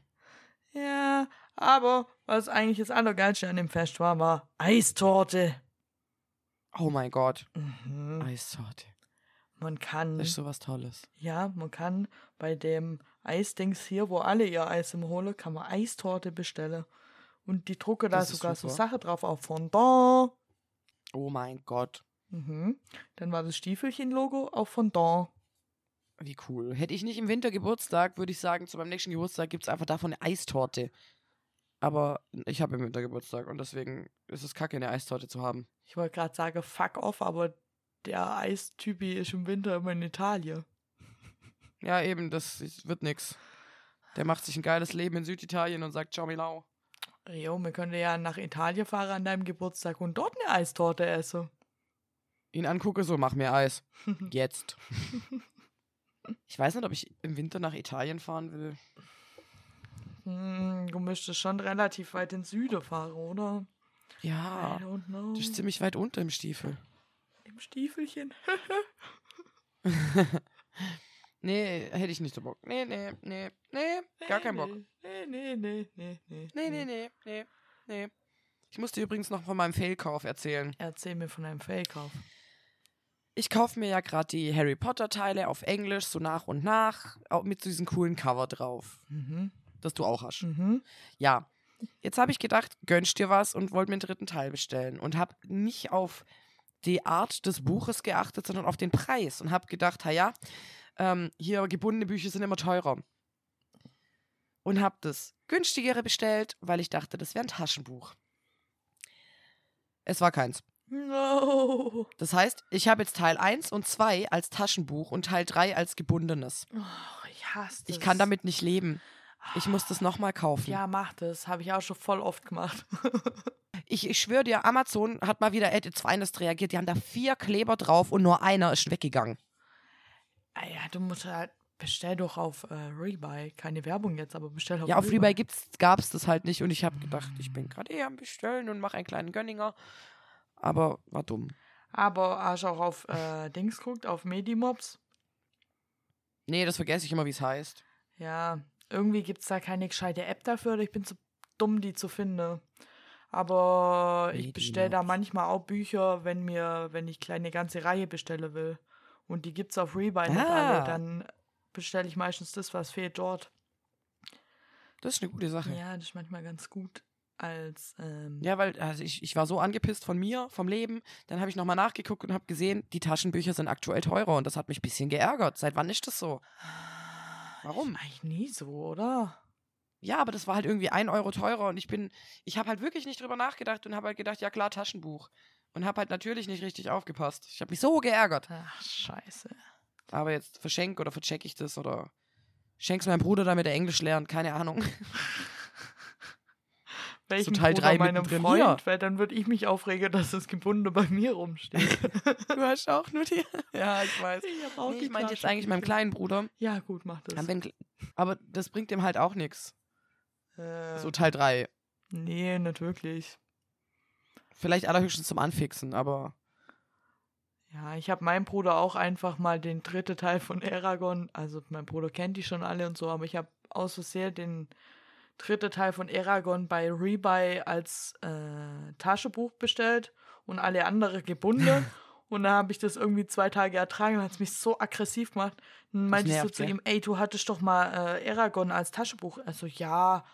Ja, aber was eigentlich das Allergeilste an dem Fest war, war Eistorte. Oh mein Gott. Mhm. Eissorte. Man kann. Das ist sowas Tolles. Ja, man kann bei dem Eisdings hier, wo alle ihr Eis im holen, kann man Eistorte bestellen. Und die drucken da sogar so super. Sache drauf auf Fondant. Oh mein Gott. Mhm. Dann war das Stiefelchen-Logo auf Fondant. Wie cool. Hätte ich nicht im Winter Geburtstag, würde ich sagen, zu meinem nächsten Geburtstag gibt es einfach davon eine Eistorte. Aber ich habe im Winter Geburtstag und deswegen ist es kacke, eine Eistorte zu haben. Ich wollte gerade sagen, fuck off, aber der Eistypi ist im Winter immer in Italien. Ja, eben, das wird nix. Der macht sich ein geiles Leben in Süditalien und sagt Ciao Milau. Jo, wir können ja nach Italien fahren an deinem Geburtstag und dort eine Eistorte essen. Ihn angucke, so mach mir Eis. Jetzt. Ich weiß nicht, ob ich im Winter nach Italien fahren will. Hm, du müsstest schon relativ weit in den Süden fahren, oder? Ja, I don't know. das ist ziemlich weit unter im Stiefel. Im Stiefelchen. Nee, hätte ich nicht so Bock. Nee, nee, nee, nee, gar keinen Bock. Nee, nee, nee, nee, nee. Nee, nee, nee, nee, nee. Ich musste übrigens noch von meinem Failkauf erzählen. Erzähl mir von einem Fake-Kauf. Ich kaufe mir ja gerade die Harry Potter Teile auf Englisch, so nach und nach, mit so diesem coolen Cover drauf, Mhm. das du auch hast. Mhm. Ja, jetzt habe ich gedacht, gönnst dir was und wollte mir einen dritten Teil bestellen und habe nicht auf die Art des Buches geachtet, sondern auf den Preis und habe gedacht, ja, ähm, hier gebundene Bücher sind immer teurer. Und habe das günstigere bestellt, weil ich dachte, das wäre ein Taschenbuch. Es war keins. No. Das heißt, ich habe jetzt Teil 1 und 2 als Taschenbuch und Teil 3 als gebundenes. Oh, ich hasse das. Ich kann damit nicht leben. Ich muss das nochmal kaufen. Ja, mach das. Habe ich auch schon voll oft gemacht. Ich, ich schwöre dir, Amazon hat mal wieder Edit 2 reagiert. Die haben da vier Kleber drauf und nur einer ist weggegangen. ah ja, du musst halt. Bestell doch auf äh, Rebuy. Keine Werbung jetzt, aber bestell auf Ja, auf Rebuy gab es das halt nicht und ich habe gedacht, ich bin gerade eher am Bestellen und mache einen kleinen Gönninger. Aber war dumm. Aber hast du auch auf äh, Dings guckt, auf Medimobs? Nee, das vergesse ich immer, wie es heißt. Ja, irgendwie gibt es da keine gescheite App dafür. oder Ich bin zu dumm, die zu finden. Aber ich bestelle da manchmal auch Bücher, wenn mir, wenn ich kleine ganze Reihe bestellen will. Und die gibt's auf Rebuy nicht Ah. alle. Dann bestelle ich meistens das, was fehlt dort. Das ist eine gute Sache. Ja, das ist manchmal ganz gut als ähm, Ja, weil also ich, ich war so angepisst von mir, vom Leben. Dann habe ich nochmal nachgeguckt und habe gesehen, die Taschenbücher sind aktuell teurer und das hat mich ein bisschen geärgert. Seit wann ist das so? Warum? Ist eigentlich nie so, oder? Ja, aber das war halt irgendwie ein Euro teurer und ich bin, ich habe halt wirklich nicht drüber nachgedacht und habe halt gedacht, ja klar, Taschenbuch. Und habe halt natürlich nicht richtig aufgepasst. Ich habe mich so geärgert. Ach, scheiße. Aber jetzt verschenk oder vercheck ich das oder schenk's meinem Bruder, damit er Englisch lernt, keine Ahnung. Welchen Teil Bruder meinem Freund, hier. weil dann würde ich mich aufregen, dass das Gebunden bei mir rumsteht. Du hast auch nur die. Ja, ich weiß. ich Nee, ich meinte jetzt eigentlich meinem kleinen Bruder. Ja, gut, mach das. Aber, das bringt dem halt auch nichts. Äh, So Teil 3. nee, nicht wirklich. Vielleicht allerhöchstens zum Anfixen, aber Ja, ich habe meinem Bruder auch einfach mal den dritten Teil von Aragon, also mein Bruder kennt die schon alle und so, aber ich habe aus Versehen den dritten Teil von Aragon bei Rebuy als äh, Taschenbuch bestellt und alle andere gebunden. und dann habe ich das irgendwie zwei Tage ertragen und hat es mich so aggressiv gemacht. Dann meinte ich so zu ihm, ey, du hattest doch mal äh, Aragon als Taschenbuch. Also ja,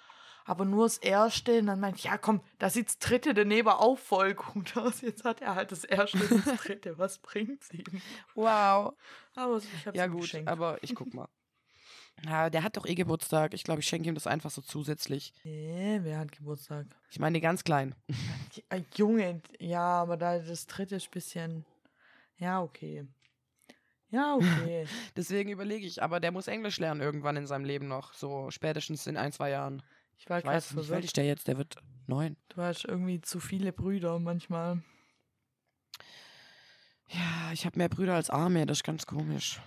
aber nur das erste. Und dann meinte ich, ja komm, da sieht das dritte daneben auch voll gut aus. Jetzt hat er halt das erste und das dritte. Was bringt's ihm? wow. Aber ich hab's Ja gut, geschenkt. aber ich guck mal. Ja, der hat doch eh Geburtstag. Ich glaube, ich schenke ihm das einfach so zusätzlich. Nee, wer hat Geburtstag? Ich meine, ganz klein. Junge, ja, aber da das dritte ist ein bisschen. Ja, okay. Ja, okay. Deswegen überlege ich, aber der muss Englisch lernen irgendwann in seinem Leben noch. So spätestens in ein, zwei Jahren. Ich war Ich weiß nicht, wie alt ist der jetzt? Der wird neun. Du hast irgendwie zu viele Brüder manchmal. Ja, ich habe mehr Brüder als Arme. Das ist ganz komisch.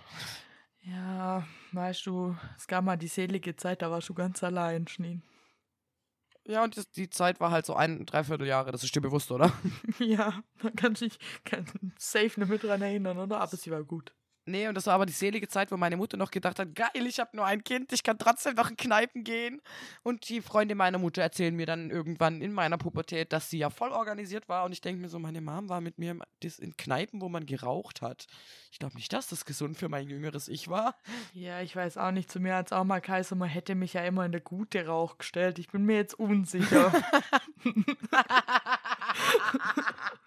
Ja, weißt du, es gab mal die selige Zeit, da warst du ganz allein, Schnee. Ja, und das, die Zeit war halt so ein, dreiviertel Jahre. Das ist dir bewusst, oder? Ja, da kann ich mich kann safe nicht mehr dran erinnern, oder? Aber sie war gut. Nee, und das war aber die selige Zeit, wo meine Mutter noch gedacht hat, geil, ich habe nur ein Kind, ich kann trotzdem noch in Kneipen gehen. Und die Freunde meiner Mutter erzählen mir dann irgendwann in meiner Pubertät, dass sie ja voll organisiert war. Und ich denke mir so, meine Mom war mit mir in Kneipen, wo man geraucht hat. Ich glaube nicht, dass das gesund für mein jüngeres Ich war. Ja, ich weiß auch nicht, zu mir es auch mal geheißen, man hätte mich ja immer in der gute Rauch gestellt. Ich bin mir jetzt unsicher.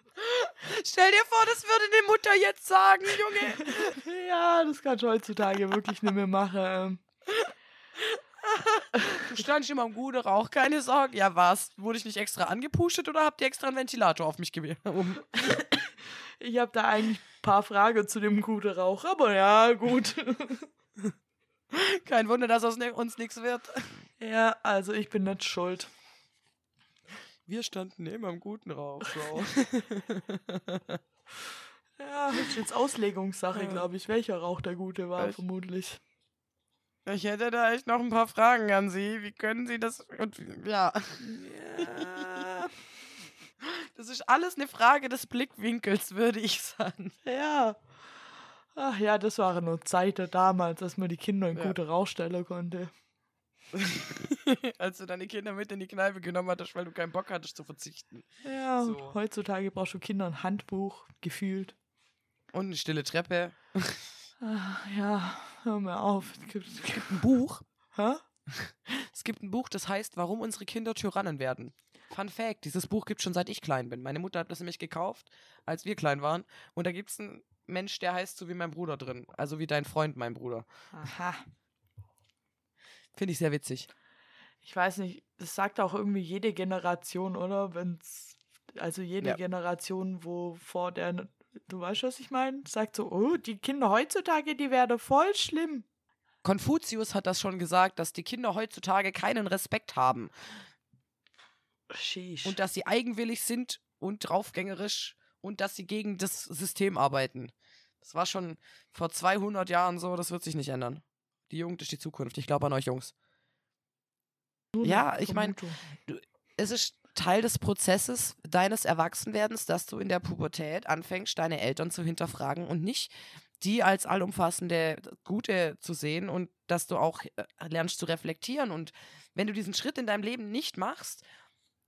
Stell dir vor, das würde die Mutter jetzt sagen, Junge. ja, das kannst du heutzutage wirklich nicht mehr machen. Du standst immer im guten Rauch, keine Sorge. Ja, was? Wurde ich nicht extra angepustet oder habt ihr extra einen Ventilator auf mich gewählt? Ich habe da eigentlich ein paar Fragen zu dem guten Rauch, aber ja, gut. Kein Wunder, dass aus uns nichts wird. ja, also ich bin nicht schuld. Wir standen immer im guten Rauch. So. Ja, das ist jetzt Auslegungssache, Ja. glaube ich, welcher Rauch der gute war, Ich- vermutlich. ich hätte da echt noch ein paar Fragen an Sie. Wie können Sie das? Und, ja, Ja, das ist alles eine Frage des Blickwinkels, würde ich sagen. ja. Ach ja, das waren nur Zeiten damals, dass man die Kinder in Ja. gute rausstellen konnte. Als du deine Kinder mit in die Kneipe genommen hattest, weil du keinen Bock hattest zu verzichten. Ja, So. heutzutage brauchst du Kinder ein Handbuch, gefühlt. Und eine stille Treppe. Ach, ja, hör mir auf. Es gibt, es gibt, Ein Buch. hä? Es gibt ein Buch, das heißt, warum unsere Kinder Tyrannen werden. Fun Fact, dieses Buch gibt schon seit ich klein bin. Meine Mutter hat das nämlich gekauft, als wir klein waren. Und da gibt es einen Mensch, der heißt so wie mein Bruder drin. Also wie dein Freund, mein Bruder. Aha. Finde ich sehr witzig. Ich weiß nicht, das sagt auch irgendwie jede Generation, oder? Wenn's, also jede Ja. Generation, wo vor der, du weißt, was ich meine? Sagt so, oh, die Kinder heutzutage, die werden voll schlimm. Konfuzius hat das schon gesagt, dass die Kinder heutzutage keinen Respekt haben Sheesh. und dass sie eigenwillig sind und draufgängerisch und dass sie gegen das System arbeiten. Das war schon vor 200 Jahren so, das wird sich nicht ändern. Die Jugend ist die Zukunft. Ich glaube an euch Jungs. Ja, ich mein, Vermutung. es ist Teil des Prozesses deines Erwachsenwerdens, dass du in der Pubertät anfängst, deine Eltern zu hinterfragen und nicht die als allumfassende Gute zu sehen und dass du auch äh, lernst zu reflektieren. Und wenn du diesen Schritt in deinem Leben nicht machst,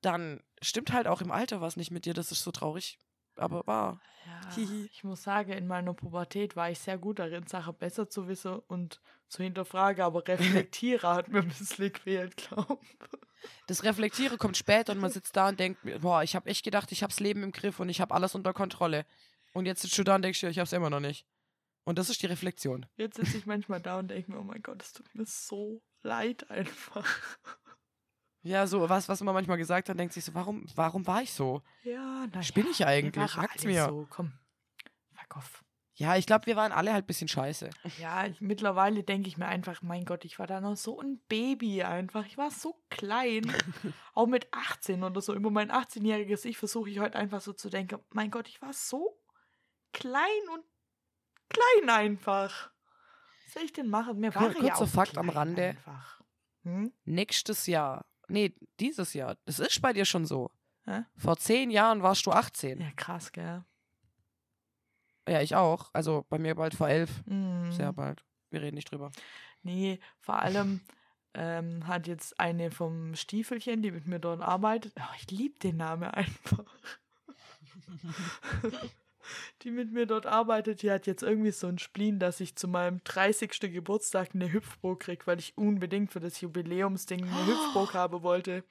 dann stimmt halt auch im Alter was nicht mit dir. Das ist so traurig, aber wahr. Ja, ich muss sagen, in meiner Pubertät war ich sehr gut darin, Sachen besser zu wissen und zu hinterfragen, aber reflektiere hat mir ein bisschen gefehlt, glaube Das Reflektiere kommt später und man sitzt da und denkt, boah, ich habe echt gedacht, ich habe das Leben im Griff und ich habe alles unter Kontrolle. Und jetzt sitzt du da und denkst dir, ich habe es immer noch nicht. Und das ist die Reflexion. Jetzt sitze ich manchmal da und denke mir, oh mein Gott, es tut mir so leid einfach. Ja, so was, was man manchmal gesagt hat, denkt sich so, warum, warum war ich so? Ja, na Spinne ja, ich eigentlich? Sagt's mir. So, komm, fuck off. Ja, ich glaube, wir waren alle halt ein bisschen scheiße. Ja, ich, mittlerweile denke ich mir einfach, mein Gott, ich war da noch so ein Baby einfach. Ich war so klein. Auch mit 18 oder so. Über mein 18-jähriges Ich versuche ich heute einfach so zu denken, mein Gott, ich war so klein und klein einfach. Was soll ich denn machen? Mir Kur- war ja kurzer Fakt am Rande. Hm? Nächstes Jahr, nee, dieses Jahr, das ist bei dir schon so. Hä? Vor zehn Jahren warst du 18. Ja, krass, gell? Ja, ich auch. Also bei mir bald vor elf. Mhm. Sehr bald. Wir reden nicht drüber. Nee, vor allem ähm, hat jetzt eine vom Stiefelchen, die mit mir dort arbeitet. Oh, ich liebe den Namen einfach. die mit mir dort arbeitet, die hat jetzt irgendwie so ein Spleen, dass ich zu meinem 30. Geburtstag eine Hüpfburg krieg, weil ich unbedingt für das Jubiläumsding eine Hüpfburg haben wollte.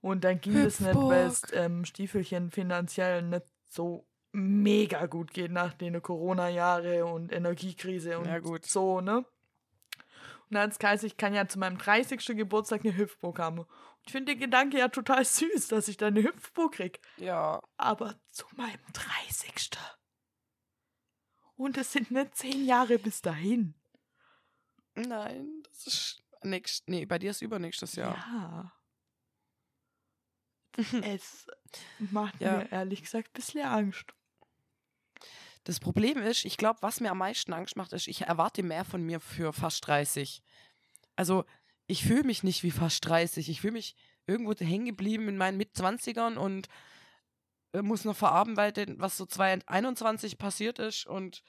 Und dann ging es nicht, weil es ähm, Stiefelchen finanziell nicht so mega gut geht nach den Corona-Jahre und Energiekrise und Ja, gut. so, ne? Und dann hat's geheißen, ich kann ja zu meinem 30. Geburtstag eine Hüpfburg haben. Ich finde den Gedanke ja total süß, dass ich da eine Hüpfburg krieg. Ja. Aber zu meinem 30. Und es sind nicht zehn Jahre bis dahin. Nein, das ist nächst, nee, bei dir ist übernächstes Jahr. Ja. es macht Ja. mir ehrlich gesagt ein bisschen Angst. Das Problem ist, ich glaube, was mir am meisten Angst macht, ist, ich erwarte mehr von mir für fast 30. Also, ich fühle mich nicht wie fast 30. Ich fühle mich irgendwo hängen geblieben in meinen Mitzwanzigern und äh, muss noch verarbeiten, was so 2021 passiert ist und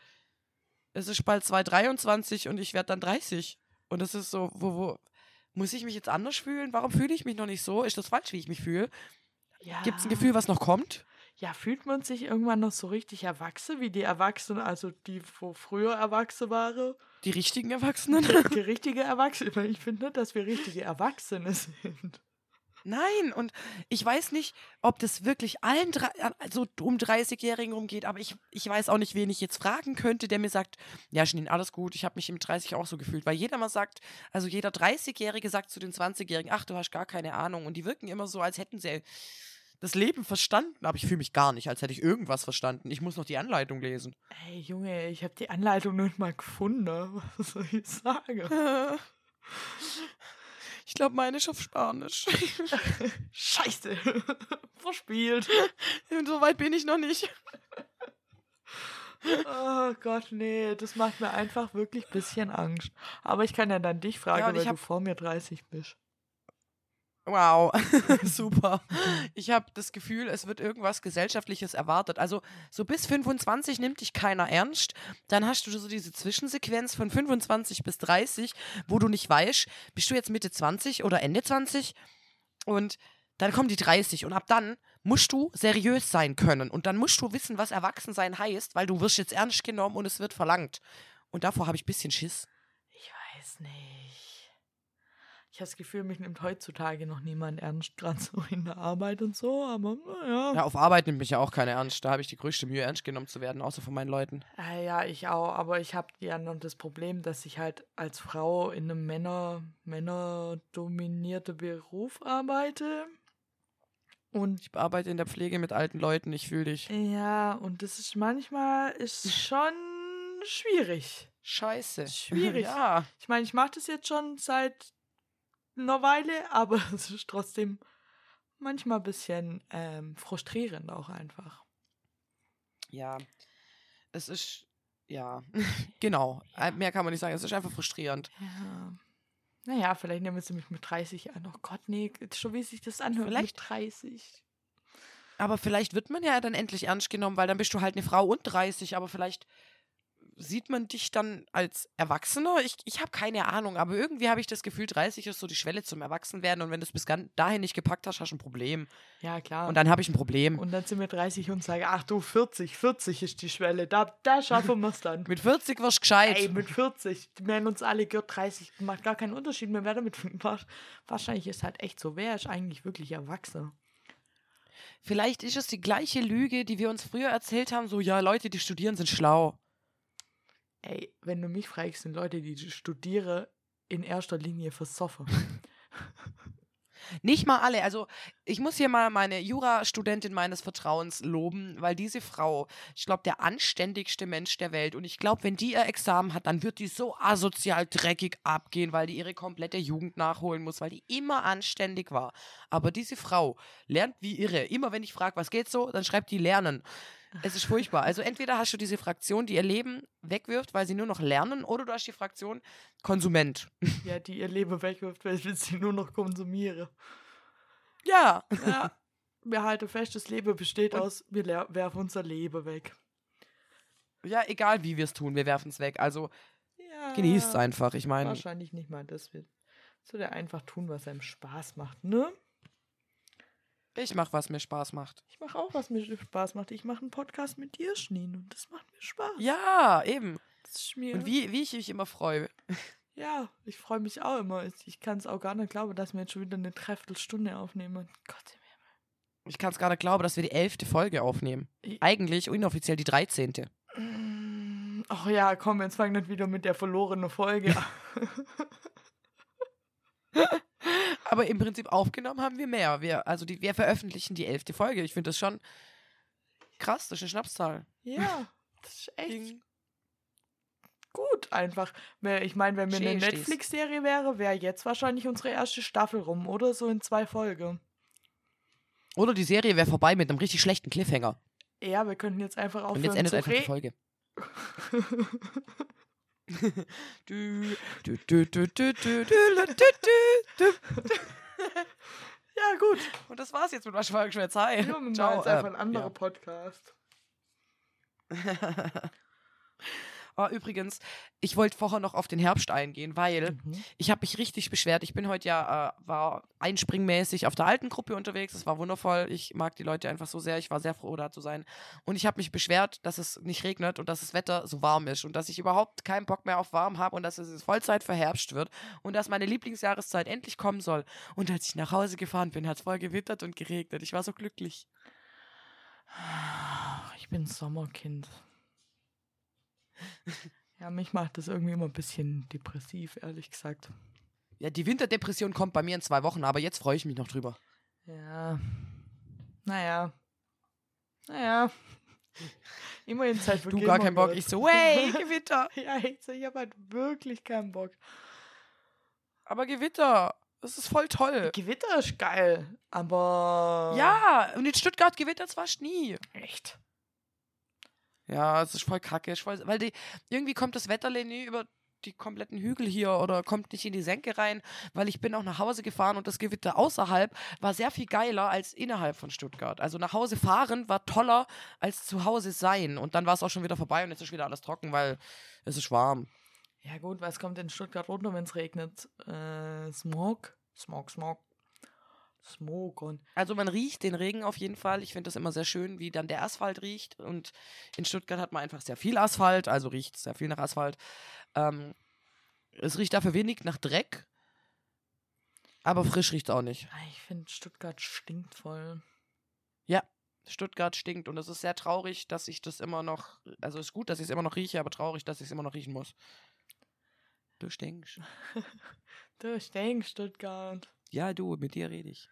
es ist bald 2023 und ich werde dann 30. Und das ist so, wo, wo, muss ich mich jetzt anders fühlen? Warum fühle ich mich noch nicht so? Ist das falsch, wie ich mich fühle? Ja. Gibt es ein Gefühl, was noch kommt? Ja, fühlt man sich irgendwann noch so richtig erwachsen, wie die Erwachsenen, also die, wo früher erwachsen waren? Die richtigen Erwachsenen? Die richtige Erwachsene. Ich finde nicht, dass wir richtige Erwachsene sind. Nein, und ich weiß nicht, ob das wirklich allen drei, also um 30-Jährigen rumgeht, aber ich, ich weiß auch nicht, wen ich jetzt fragen könnte, der mir sagt, ja, Janine, alles gut, ich habe mich mit 30 auch so gefühlt, weil jeder mal sagt, also jeder 30-Jährige sagt zu den 20-Jährigen, ach, du hast gar keine Ahnung und die wirken immer so, als hätten sie das Leben verstanden, aber ich fühle mich gar nicht, als hätte ich irgendwas verstanden. Ich muss noch die Anleitung lesen. Ey, Junge, ich habe die Anleitung nicht mal gefunden. ne? Was soll ich sagen? Ich glaube, meine ist auf Spanisch. Scheiße. Verspielt. Und so weit bin ich noch nicht. Oh Gott, nee, das macht mir einfach wirklich ein bisschen Angst. Aber ich kann ja dann dich fragen, Ja, weil du vor mir 30 bist. Wow, super. Ich habe das Gefühl, es wird irgendwas Gesellschaftliches erwartet. Also so bis 25 nimmt dich keiner ernst. Dann hast du so diese Zwischensequenz von 25 bis 30, wo du nicht weißt, bist du jetzt Mitte 20 oder Ende 20? Und dann kommen die 30 und ab dann musst du seriös sein können. Und dann musst du wissen, was Erwachsensein heißt, weil du wirst jetzt ernst genommen und es wird verlangt. Und davor habe ich ein bisschen Schiss. Ich weiß nicht. Ich habe das Gefühl, mich nimmt heutzutage noch niemand ernst, gerade so in der Arbeit und so, aber naja. Ja, auf Arbeit nimmt mich ja auch keiner ernst. Da habe ich die größte Mühe, ernst genommen zu werden, außer von meinen Leuten. Ah, ja, ich auch, aber ich habe ja noch das Problem, dass ich halt als Frau in einem Männer, männerdominierten Beruf arbeite. Und Ich arbeite in der Pflege mit alten Leuten, ich fühle dich. ja, und das ist manchmal ist schon schwierig. Scheiße. Schwierig. Ja. Ich meine, ich mache das jetzt schon seit einer Weile, aber es ist trotzdem manchmal ein bisschen ähm, frustrierend auch einfach. Ja. Es ist. Ja. genau. Äh, Mehr kann man nicht sagen. Es ist einfach frustrierend. Ja. Naja, vielleicht nehmen sie mich mit 30 an. Oh Gott, nee, schon wie sich das anhört. Vielleicht- Mit 30. Aber vielleicht wird man ja dann endlich ernst genommen, weil dann bist du halt eine Frau und 30, aber vielleicht sieht man dich dann als Erwachsener. Ich, ich habe keine Ahnung, aber irgendwie habe ich das Gefühl, 30 ist so die Schwelle zum Erwachsenwerden und wenn du es bis dahin nicht gepackt hast, hast du ein Problem. Ja, klar. Und dann habe ich ein Problem. Und dann sind wir 30 und sagen, ach du, 40, 40 ist die Schwelle. Da, da schaffen wir es dann. Mit 40 wirst du gescheit. Ey, mit 40. Die werden uns alle gehört 30. Macht gar keinen Unterschied mehr, wer damit war. Wahrscheinlich ist halt echt so, wer ist eigentlich wirklich erwachsen? Vielleicht ist es die gleiche Lüge, die wir uns früher erzählt haben, so, ja, Leute, die studieren, sind schlau. Ey, wenn du mich fragst, sind Leute, die studieren, in erster Linie versoffen. Nicht mal alle. Also, ich muss hier mal meine Jurastudentin meines Vertrauens loben, weil diese Frau, ich glaube, der anständigste Mensch der Welt. Und ich glaube, wenn die ihr Examen hat, dann wird die so asozial dreckig abgehen, weil die ihre komplette Jugend nachholen muss, weil die immer anständig war. Aber diese Frau lernt wie irre. Immer wenn ich frage, was geht so, dann schreibt die lernen. Es ist furchtbar. Also entweder hast du diese Fraktion, die ihr Leben wegwirft, weil sie nur noch lernen, oder du hast die Fraktion Konsument. ja, die ihr Leben wegwirft, weil sie nur noch konsumieren. Ja. Ja. Wir halten fest, das Leben besteht Und- aus, wir werfen unser Leben weg. Ja, egal wie wir es tun, wir werfen es weg. Also Ja. genießt es einfach. Ich meine, Wahrscheinlich nicht mal das wird. Soll der einfach tun, was einem Spaß macht, ne? Ich mache, was mir Spaß macht. Ich mache auch, was mir Spaß macht. Ich mache einen Podcast mit dir, Schneen, und das macht mir Spaß. Ja, eben. Das ist mir, Und wie, wie ich mich immer freue. ja, ich freue mich auch immer. Ich- Ich kann es auch gar nicht glauben, dass wir jetzt schon wieder eine Dreiviertelstunde aufnehmen. Gott im Ich kann es gar nicht glauben, dass wir die elfte Folge aufnehmen. Himmel. Eigentlich inoffiziell die dreizehnte. Mm, Ach ja, komm, jetzt fang nicht wieder mit der verlorenen Folge an. Aber im Prinzip aufgenommen haben wir mehr. Wir, also die, wir veröffentlichen die elfte Folge. Ich finde das schon krass, das ist eine Schnapszahl. ja, das ist echt Ding. gut einfach. Ich meine, wenn wir eine Schön stehst. Netflix-Serie wäre, wäre jetzt wahrscheinlich unsere erste Staffel rum, oder? So in zwei Folgen. Oder die Serie wäre vorbei mit einem richtig schlechten Cliffhanger. Ja, wir könnten jetzt einfach aufhören Und jetzt endet einfach die Folge. Du, du, du, du, du, du, du, du, du, du. ja, gut. Und das war's jetzt mit Waschfolgenschmerz. Hi. Ja, Ciao. jetzt einfach äh, ein anderer ja. Podcast. Oh, übrigens, ich wollte vorher noch auf den Herbst eingehen, weil Mhm. ich habe mich richtig beschwert. Ich bin heute ja, äh, war einspringmäßig auf der alten Gruppe unterwegs. Es war wundervoll. Ich mag die Leute einfach so sehr. Ich war sehr froh, da zu sein. Und ich habe mich beschwert, dass es nicht regnet und dass das Wetter so warm ist und dass ich überhaupt keinen Bock mehr auf warm habe und dass es Vollzeit verherbst wird und dass meine Lieblingsjahreszeit endlich kommen soll. Und als ich nach Hause gefahren bin, hat es voll gewittert und geregnet. Ich war so glücklich. Ich bin Sommerkind. Ja, mich macht das irgendwie immer ein bisschen depressiv, ehrlich gesagt. Ja, die Winterdepression kommt bei mir in zwei Wochen, aber jetzt freue ich mich noch drüber. Ja. Naja. Naja. Immerhin Zeit für Du gar keinen Bock. Ich so, hey, Gewitter. Ja, ich, so, ich habe halt wirklich keinen Bock. Aber Gewitter, das ist voll toll. Gewitter ist geil, aber. Ja, und in Stuttgart gewittert fast nie. Echt? Ja, es ist voll kacke. ist voll, weil die, irgendwie kommt das Wetterle nie über die kompletten Hügel hier oder kommt nicht in die Senke rein, weil ich bin auch nach Hause gefahren und das Gewitter außerhalb war sehr viel geiler als innerhalb von Stuttgart. Also nach Hause fahren war toller als zu Hause sein. Und dann war es auch schon wieder vorbei und jetzt ist wieder alles trocken, weil es ist warm. Ja gut, was kommt in Stuttgart runter, wenn es regnet? Äh, Smog? Smog, Smog. Smog und. Also man riecht den Regen auf jeden Fall. Ich finde das immer sehr schön, wie dann der Asphalt riecht. Und in Stuttgart hat man einfach sehr viel Asphalt, also riecht sehr viel nach Asphalt. Ähm, es riecht dafür wenig nach Dreck, aber frisch riecht es auch nicht. Ah, Ich finde, Stuttgart stinkt voll. Stuttgart stinkt und es ist sehr traurig, dass ich das immer noch, also ist gut, dass ich es immer noch rieche, aber traurig, dass ich es immer noch riechen muss. Du stinkst. Du stinkst, Stuttgart. Ja, du, mit dir rede ich.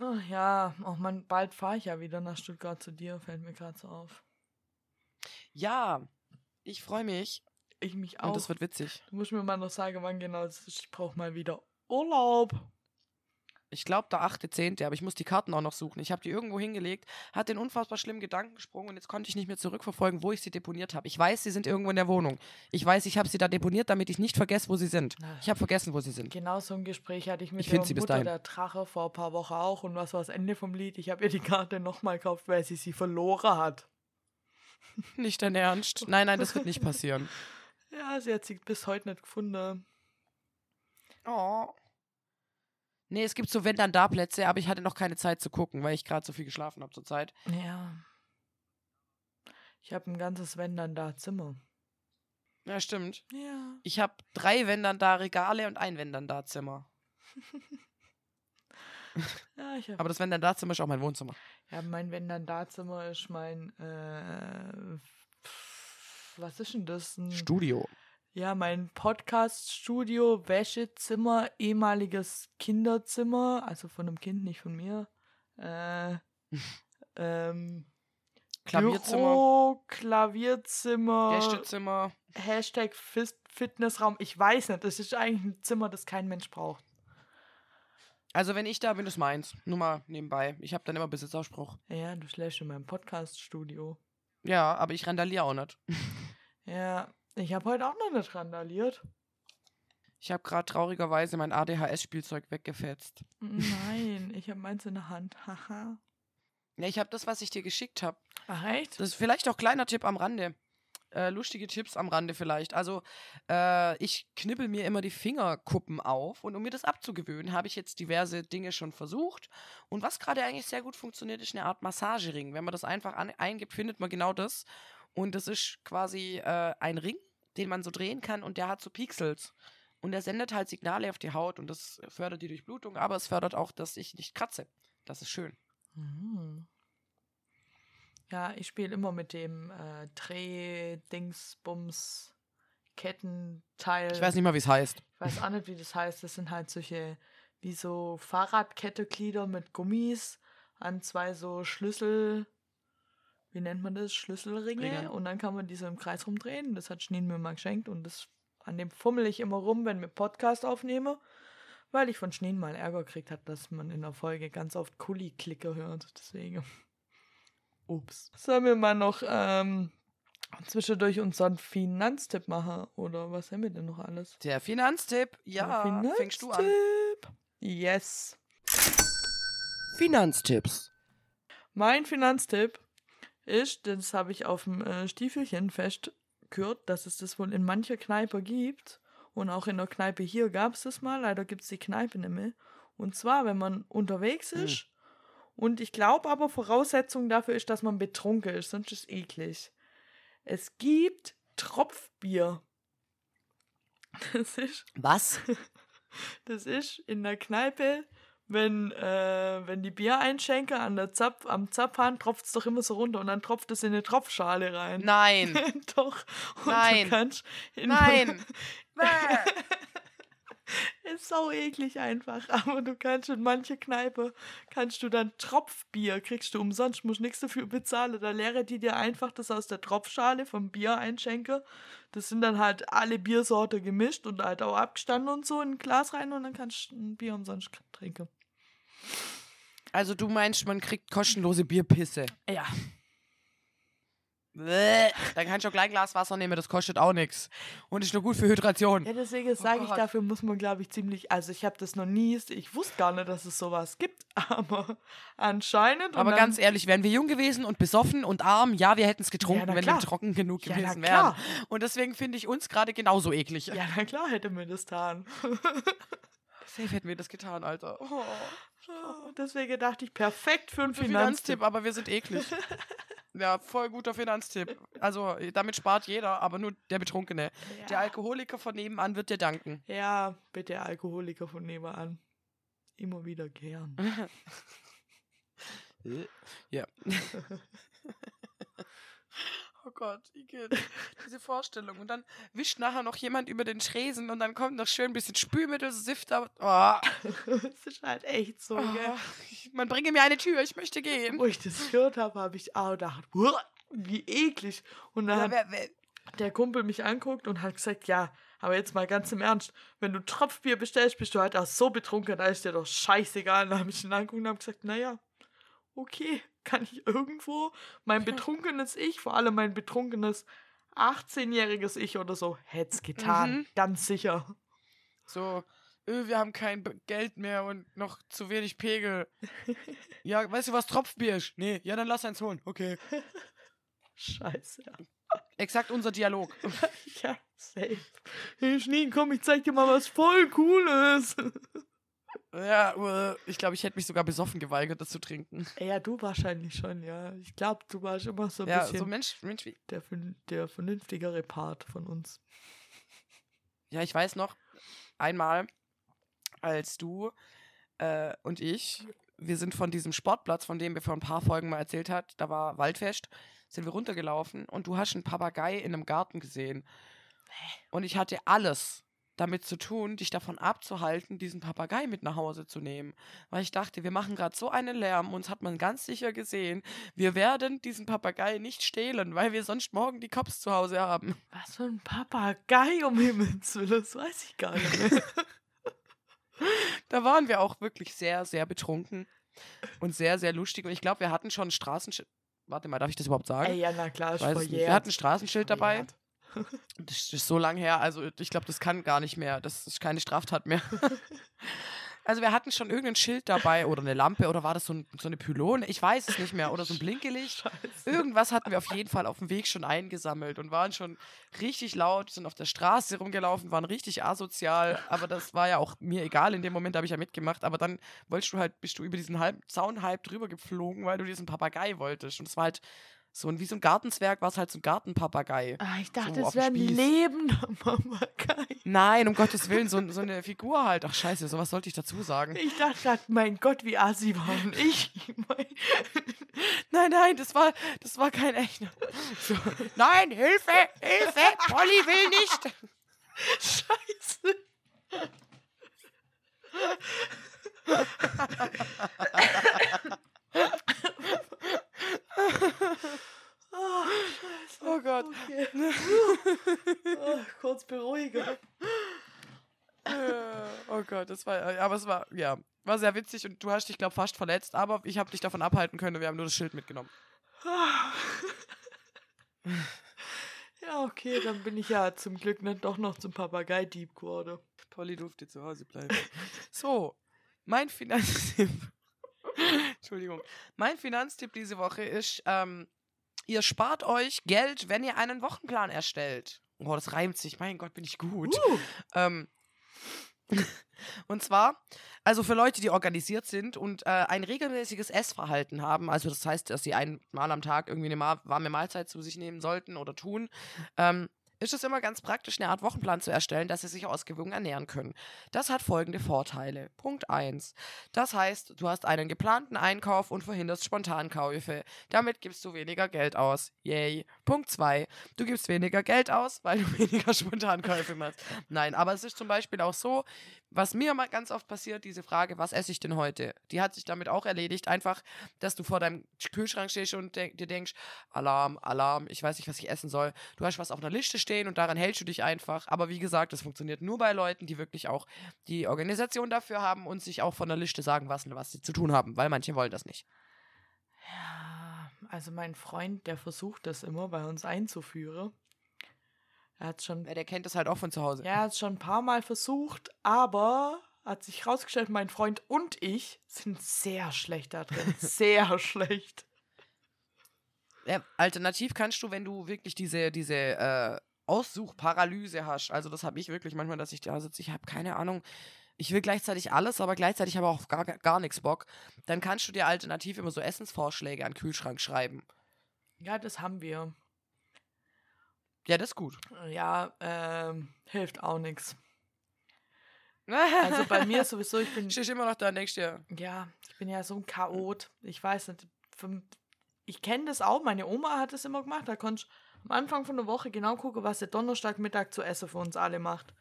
Ach ja, auch man, bald fahre ich ja wieder nach Stuttgart zu dir, fällt mir gerade so auf. Ja, ich freue mich Ich mich und auch. das wird witzig. du musst mir mal noch sagen, wann genau es ist. Ich brauche mal wieder Urlaub. Ich glaube, der 8.10., aber ich muss die Karten auch noch suchen. Ich habe die irgendwo hingelegt, hatte den unfassbar schlimmen Gedankensprung und jetzt konnte ich nicht mehr zurückverfolgen, wo ich sie deponiert habe. Ich weiß, sie sind irgendwo in der Wohnung. Ich weiß, ich habe sie da deponiert, damit ich nicht vergesse, wo sie sind. Ich habe vergessen, wo sie sind. Genau so ein Gespräch hatte ich mit Ich der sie Mutter der Drache vor ein paar Wochen auch. Und was war das Ende vom Lied? Ich habe ihr die Karte nochmal gekauft, weil sie sie verloren hat. Nicht dein Ernst? Nein, nein, das wird nicht passieren. Ja, sie hat sie bis heute nicht gefunden. Oh. Nee, es gibt so wenn dann da Plätze, aber ich hatte noch keine Zeit zu gucken, weil ich gerade so viel geschlafen habe zur Zeit. Ja. Ich habe ein ganzes Wenn dann da Zimmer. Ja, stimmt. Ja. Ich habe drei wenn dann da Regale und ein wenn dann da Zimmer. Ja, ich habe. Aber das wenn dann da Zimmer ist auch mein Wohnzimmer. Ja, mein Wenn dann da Zimmer ist mein. Äh, was ist denn das? Ein, Studio. Ja, mein Podcast-Studio, Wäschezimmer, ehemaliges Kinderzimmer, also von einem Kind, nicht von mir. Äh, ähm, Klavierzimmer. Büro, Klavierzimmer, Gästezimmer. Hashtag Fis- Fitnessraum. Ich weiß nicht, das ist eigentlich ein Zimmer, das kein Mensch braucht. Also wenn ich da bin, ist meins. Nur mal nebenbei. Ich habe dann immer Besitzausspruch. Ja, du schläfst in meinem Podcast-Studio. Ja, aber ich randaliere auch nicht. Ja, ich habe heute auch noch nicht randaliert. Ich habe gerade traurigerweise mein ADHS-Spielzeug weggefetzt. Nein, ich habe meins in der Hand. Haha. Ja, ich habe das, was ich dir geschickt habe. Ach, echt? Das ist vielleicht auch kleiner Tipp am Rande. Äh, lustige Tipps am Rande vielleicht. Also, äh, ich knibbel mir immer die Fingerkuppen auf und um mir das abzugewöhnen, habe ich jetzt diverse Dinge schon versucht. Und was gerade eigentlich sehr gut funktioniert, ist eine Art Massagering. Wenn man das einfach eingibt, findet man genau das. Und das ist quasi äh, ein Ring, den man so drehen kann und der hat so Pixels. Und der sendet halt Signale auf die Haut und das fördert die Durchblutung, aber es fördert auch, dass ich nicht kratze. Das ist schön. Mhm. Ja, ich spiele immer mit dem äh, Dreh-Dingsbums Kettenteil. Ich weiß nicht mal, wie es heißt. Ich weiß auch nicht, wie das heißt. Das sind halt solche, wie so Fahrradketteglieder mit Gummis an zwei so Schlüssel, wie nennt man das? Schlüsselringe. Ringe. Und dann kann man die so im Kreis rumdrehen. Das hat Schneen mir mal geschenkt und das an dem fummel ich immer rum, wenn wir Podcast aufnehme, weil ich von Schneen mal Ärger gekriegt habe, dass man in der Folge ganz oft Kuli-Klicke hört. Deswegen. Ups. Sollen wir mal noch ähm, zwischendurch unseren Finanztipp machen? Oder was haben wir denn noch alles? Der Finanztipp. Ja, Der fängst du an. Finanztipp. Yes. Finanztipps. Mein Finanztipp ist, das habe ich auf dem äh, Stiefelchen festgehört, dass es das wohl in mancher Kneipe gibt. Und auch in der Kneipe hier gab es das mal. Leider gibt es die Kneipe nicht mehr. Und zwar, wenn man unterwegs Hm. ist. Und ich glaube aber, Voraussetzung dafür ist, dass man betrunken ist. Sonst ist es eklig. Es gibt Tropfbier. Das ist Was? das ist in der Kneipe, wenn, äh, wenn die Biereinschenker an der Zapf, am Zapfhahn tropft es doch immer so runter und dann tropft es in eine Tropfschale rein. Nein. doch. Und Nein. Du kannst in Nein. ist sau eklig einfach, aber du kannst in manche Kneipe, kannst du dann Tropfbier, kriegst du umsonst, musst nichts dafür bezahlen. Da leere die dir einfach das aus der Tropfschale vom Biereinschenker. Das sind dann halt alle Biersorte gemischt und halt auch abgestanden und so in ein Glas rein und dann kannst du ein Bier umsonst trinken. Also du meinst, man kriegt kostenlose Bierpisse. Ja. Dann kann ich auch gleich ein Glas Wasser nehmen, das kostet auch nichts. Und ist nur gut für Hydration. Ja, deswegen sage ich, Gott. dafür muss man, glaube ich, ziemlich. Also, ich habe das noch nie. Ich wusste gar nicht, dass es sowas gibt, aber anscheinend. Aber ganz ehrlich, wären wir jung gewesen und besoffen und arm, ja, wir hätten es getrunken, na wenn wir trocken genug Ja, gewesen wären. Und deswegen finde ich uns gerade genauso eklig. Ja, na klar hätte mir das getan. Safe hätten wir das getan, Alter. Oh. Deswegen dachte ich, perfekt für einen Finanztipp. Finanztipp, aber wir sind eklig. ja, voll guter Finanztipp. Also, damit spart jeder, aber nur der Betrunkene. Der Ja. Alkoholiker von nebenan wird dir danken. Ja, bitte Alkoholiker von nebenan. Immer wieder gern. ja. Oh Gott, Igitt. Diese Vorstellung. Und dann wischt nachher noch jemand über den Tresen und dann kommt noch schön ein bisschen Spülmittel, Sift. Oh, das ist halt echt so, gell? oh, ich- man bringe mir eine Tür, ich möchte gehen. Wo ich das gehört habe, habe ich auch gedacht, "Uah, wie eklig. Und dann Ja, wer, wer, der Kumpel mich anguckt und hat gesagt, ja, aber jetzt mal ganz im Ernst, wenn du Tropfbier bestellst, bist du halt auch so betrunken, da ist dir doch scheißegal. Und dann habe ich ihn angeguckt und habe gesagt, naja, okay, kann ich irgendwo mein betrunkenes Ich, vor allem mein betrunkenes 18-jähriges Ich oder so, hätte es getan. Mhm. Ganz sicher. so, öh, wir haben kein Geld mehr und noch zu wenig Pegel. ja, weißt du, was Tropfbier ist? Nee, ja, dann lass eins holen. Okay. Scheiße. Exakt unser Dialog. Ja, safe. Hey, Schneen, komm, ich zeig dir mal was voll Cooles. Ja, äh, ich glaube, ich hätte mich sogar besoffen geweigert, das zu trinken. ja, du wahrscheinlich schon, ja. Ich glaube, du warst immer so ein Ja, bisschen so Mensch, Mensch, wie, der, der vernünftigere Part von uns. Ja, ich weiß noch, einmal, als du äh, und ich, wir sind von diesem Sportplatz, von dem wir vor ein paar Folgen mal erzählt hat, da war Waldfest, sind wir runtergelaufen und du hast einen Papagei in einem Garten gesehen. Und ich hatte alles damit zu tun, dich davon abzuhalten, diesen Papagei mit nach Hause zu nehmen. Weil ich dachte, wir machen gerade so einen Lärm, uns hat man ganz sicher gesehen, wir werden diesen Papagei nicht stehlen, weil wir sonst morgen die Cops zu Hause haben. Was für ein Papagei, um Himmels Willen, das weiß ich gar nicht. Da waren wir auch wirklich sehr, sehr betrunken und sehr, sehr lustig. Und ich glaube, wir hatten schon ein Straßenschild. Warte mal, darf ich das überhaupt sagen? Ey, ja, na klar, ich weiß nicht. Wir hatten ein Straßenschild dabei. Verjährt. Das ist so lang her, also ich glaube, das kann gar nicht mehr. Das ist keine Straftat mehr. Also wir hatten schon irgendein Schild dabei oder eine Lampe oder war das so, ein, so eine Pylone? Ich weiß es nicht mehr. Oder so ein Blinkelicht. Scheiße. Irgendwas hatten wir auf jeden Fall auf dem Weg schon eingesammelt und waren schon richtig laut, sind auf der Straße rumgelaufen, waren richtig asozial. Aber das war ja auch mir egal. In dem Moment habe ich ja mitgemacht. Aber dann wolltest du halt, bist du über diesen halb, Zaun halb drüber geflogen, weil du diesen Papagei wolltest. Und es war halt so ein, wie so ein Gartenzwerg, war es halt so ein Gartenpapagei. Ah, ich dachte, So, es wäre ein lebender Papagei. Nein, um Gottes Willen, so, so eine Figur halt. Ach scheiße, sowas sollte ich dazu sagen. Ich dachte mein Gott, wie assi waren ich. Nein, nein, das war, das war kein echter. So, nein, Hilfe, Hilfe, Polly will nicht. Scheiße. Ah, scheiße. Oh Gott. Okay. Ah, kurz beruhigen. Äh, Oh Gott, das war, aber es war, ja, war sehr witzig und du hast dich, glaube fast verletzt, aber ich habe dich davon abhalten können, wir haben nur das Schild mitgenommen. Ja, okay, dann bin ich ja zum Glück nicht doch noch zum Papageidieb geworden. Polly durfte zu Hause bleiben. So, mein Finanztipp. Entschuldigung. Mein Finanztipp diese Woche ist, ähm, ihr spart euch Geld, wenn ihr einen Wochenplan erstellt. Oh, das reimt sich. Mein Gott, bin ich gut. Uh, Ähm, und zwar, also für Leute, die organisiert sind und äh, ein regelmäßiges Essverhalten haben, also das heißt, dass sie einmal am Tag irgendwie eine warme Mahlzeit zu sich nehmen sollten oder tun, ähm, ist es immer ganz praktisch, eine Art Wochenplan zu erstellen, dass sie sich ausgewogen ernähren können. Das hat folgende Vorteile. Punkt 1. Das heißt, du hast einen geplanten Einkauf und verhinderst Spontankäufe. Damit gibst du weniger Geld aus. Yay. Punkt 2. Du gibst weniger Geld aus, weil du weniger Spontankäufe machst. Nein, aber es ist zum Beispiel auch so, was mir mal ganz oft passiert, diese Frage, was esse ich denn heute? Die hat sich damit auch erledigt. Einfach, dass du vor deinem Kühlschrank stehst und dir denkst, Alarm, Alarm, ich weiß nicht, was ich essen soll. Du hast was auf einer Liste stehen und daran hältst du dich einfach. Aber wie gesagt, das funktioniert nur bei Leuten, die wirklich auch die Organisation dafür haben und sich auch von der Liste sagen, was, was sie zu tun haben, weil manche wollen das nicht. ja, also mein Freund, der versucht das immer bei uns einzuführen. Er hat schon, Ja, der kennt das halt auch von zu Hause. ja, er hat schon ein paar Mal versucht, aber hat sich rausgestellt, mein Freund und ich sind sehr schlecht da drin. sehr schlecht. Ja, alternativ kannst du, wenn du wirklich diese, diese äh, Aussuchparalyse hast, also das habe ich wirklich manchmal, dass ich da sitze, ich habe keine Ahnung, ich will gleichzeitig alles, aber gleichzeitig habe auch gar, gar nichts Bock, dann kannst du dir alternativ immer so Essensvorschläge an den Kühlschrank schreiben. Ja, das haben wir. Ja, das ist gut. Ja, ähm, hilft auch nichts. Also bei mir sowieso, ich bin, Stehst immer noch da denkst dir, ja, ich bin ja so ein Chaot. Ich weiß nicht, ich kenne das auch, meine Oma hat das immer gemacht, da konnte ich am Anfang von der Woche genau gucken, was sie Donnerstagmittag zu essen für uns alle macht.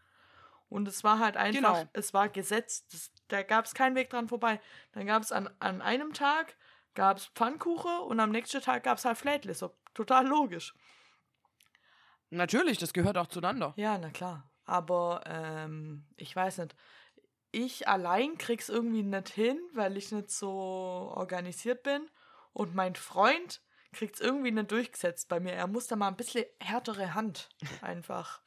Und es war halt einfach, Genau. es war gesetzt, das, da gab es keinen Weg dran vorbei. Dann gab es an, an einem Tag gab es Pfannkuchen und am nächsten Tag gab es halt Flädle. So total logisch. natürlich, das gehört auch zueinander. Ja, na klar. Aber ähm, ich weiß nicht. Ich allein krieg's irgendwie nicht hin, weil ich nicht so organisiert bin. Und mein Freund kriegt's irgendwie nicht durchgesetzt bei mir. Er muss da mal ein bisschen härtere Hand. Einfach.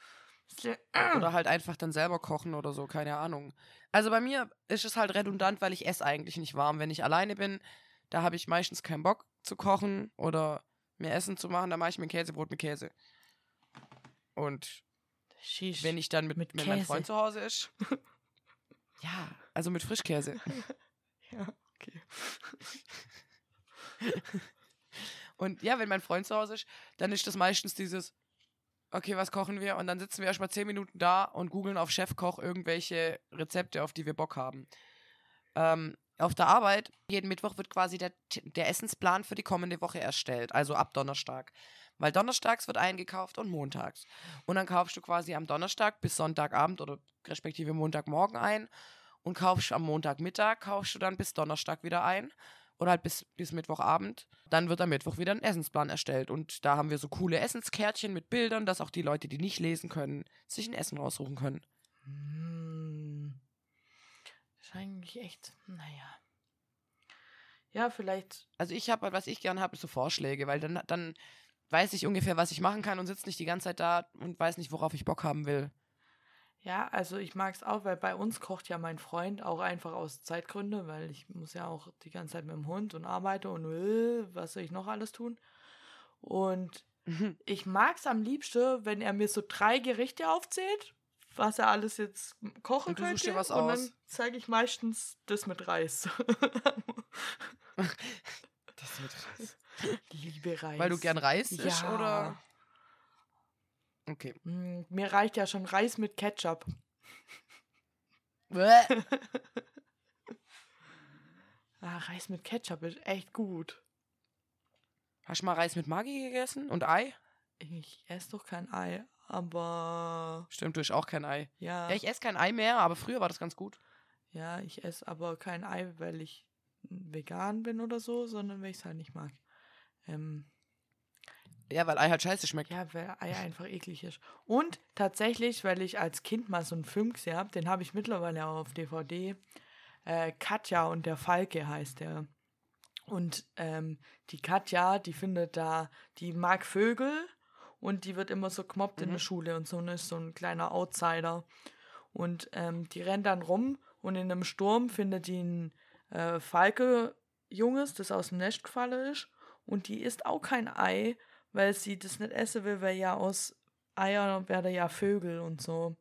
Bisschen, Oder halt einfach dann selber kochen oder so, keine Ahnung. Also bei mir ist es halt redundant, weil ich esse eigentlich nicht warm. Wenn ich alleine bin, da habe ich meistens keinen Bock zu kochen oder mir Essen zu machen, dann mache ich mir ein Käsebrot mit Käse. Und Shish. wenn ich dann mit, Mit mit meinem. Freund zu Hause ist, ja, also mit Frischkäse. Ja, okay. Und ja, wenn mein Freund zu Hause ist, dann ist das meistens dieses, okay, was kochen wir? Und dann sitzen wir erstmal zehn Minuten da und googeln auf Chefkoch irgendwelche Rezepte, auf die wir Bock haben. Ähm, auf der Arbeit, jeden Mittwoch wird quasi der, der Essensplan für die kommende Woche erstellt, also ab Donnerstag. Weil donnerstags wird eingekauft und montags. Und dann kaufst du quasi am Donnerstag bis Sonntagabend oder respektive Montagmorgen ein und kaufst am Montagmittag, kaufst du dann bis Donnerstag wieder ein oder halt bis, bis Mittwochabend. Dann wird am Mittwoch wieder ein Essensplan erstellt. Und da haben wir so coole Essenskärtchen mit Bildern, dass auch die Leute, die nicht lesen können, sich ein Essen raussuchen können. Hm. Eigentlich echt, naja. Ja, vielleicht Also ich habe halt, was ich gern habe, ist so Vorschläge, weil dann, dann weiß ich ungefähr, was ich machen kann und sitze nicht die ganze Zeit da und weiß nicht, worauf ich Bock haben will. Ja, also ich mag es auch, weil bei uns kocht ja mein Freund auch einfach aus Zeitgründen, weil ich muss ja auch die ganze Zeit mit dem Hund und arbeite und äh, was soll ich noch alles tun. Und ich mag es am liebsten, wenn er mir so drei Gerichte aufzählt, was er alles jetzt kochen Und du könnte. dir was und aus. dann zeige ich meistens das mit Reis. Das wird krass. Liebe Reis. Weil du gern Reis Ja. oder? Okay. Mm, Mir reicht ja schon Reis mit Ketchup. Ah, Reis mit Ketchup ist echt gut. Hast du mal Reis mit Maggi gegessen und Ei? Ich esse doch kein Ei, aber Stimmt, du isst auch kein Ei. ja, Ja, ich esse kein Ei mehr, aber früher war das ganz gut. ja, ich esse aber kein Ei, weil ich vegan bin oder so, sondern weil ich es halt nicht mag. Ähm, Ja, weil Ei halt scheiße schmeckt. ja, weil Ei einfach eklig ist. Und tatsächlich, weil ich als Kind mal so einen Film gesehen habe, den habe ich mittlerweile auch auf DVD. Äh, Katja und der Falke heißt der. Und ähm, die Katja, die findet da, die mag Vögel und die wird immer so gemobbt in Mhm. der Schule und so und ist so ein kleiner Outsider. Und ähm, die rennt dann rum und in einem Sturm findet die ein äh, Falke-Junges, das aus dem Nest gefallen ist. Und die isst auch kein Ei, weil sie das nicht essen will, weil ja aus Eiern werden ja Vögel und so.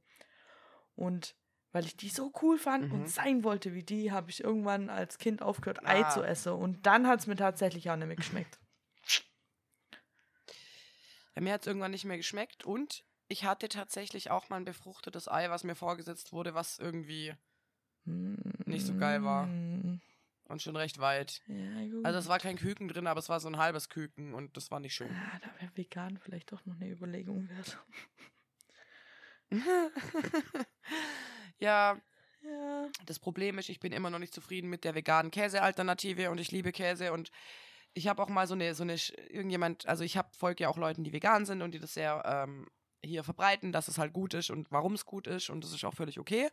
Und weil ich die so cool fand Mhm. und sein wollte wie die, habe ich irgendwann als Kind aufgehört, Ei Ah. zu essen. Und dann hat es mir tatsächlich auch nicht mehr geschmeckt. Ja, mir hat es irgendwann nicht mehr geschmeckt und ich hatte tatsächlich auch mal ein befruchtetes Ei, was mir vorgesetzt wurde, was irgendwie Nicht so geil war. Und schon recht weit. Ja, gut. Also es war kein Küken drin, aber es war so ein halbes Küken und das war nicht schön. Ah, da wäre vegan vielleicht doch noch eine Überlegung wert. ja, Ja. das Problem ist, ich bin immer noch nicht zufrieden mit der veganen Käsealternative und ich liebe Käse und ich habe auch mal so eine, so eine, irgendjemand, also ich habe folge ja auch Leuten, die vegan sind und die das sehr ähm, hier verbreiten, dass es halt gut ist und warum es gut ist und das ist auch völlig okay.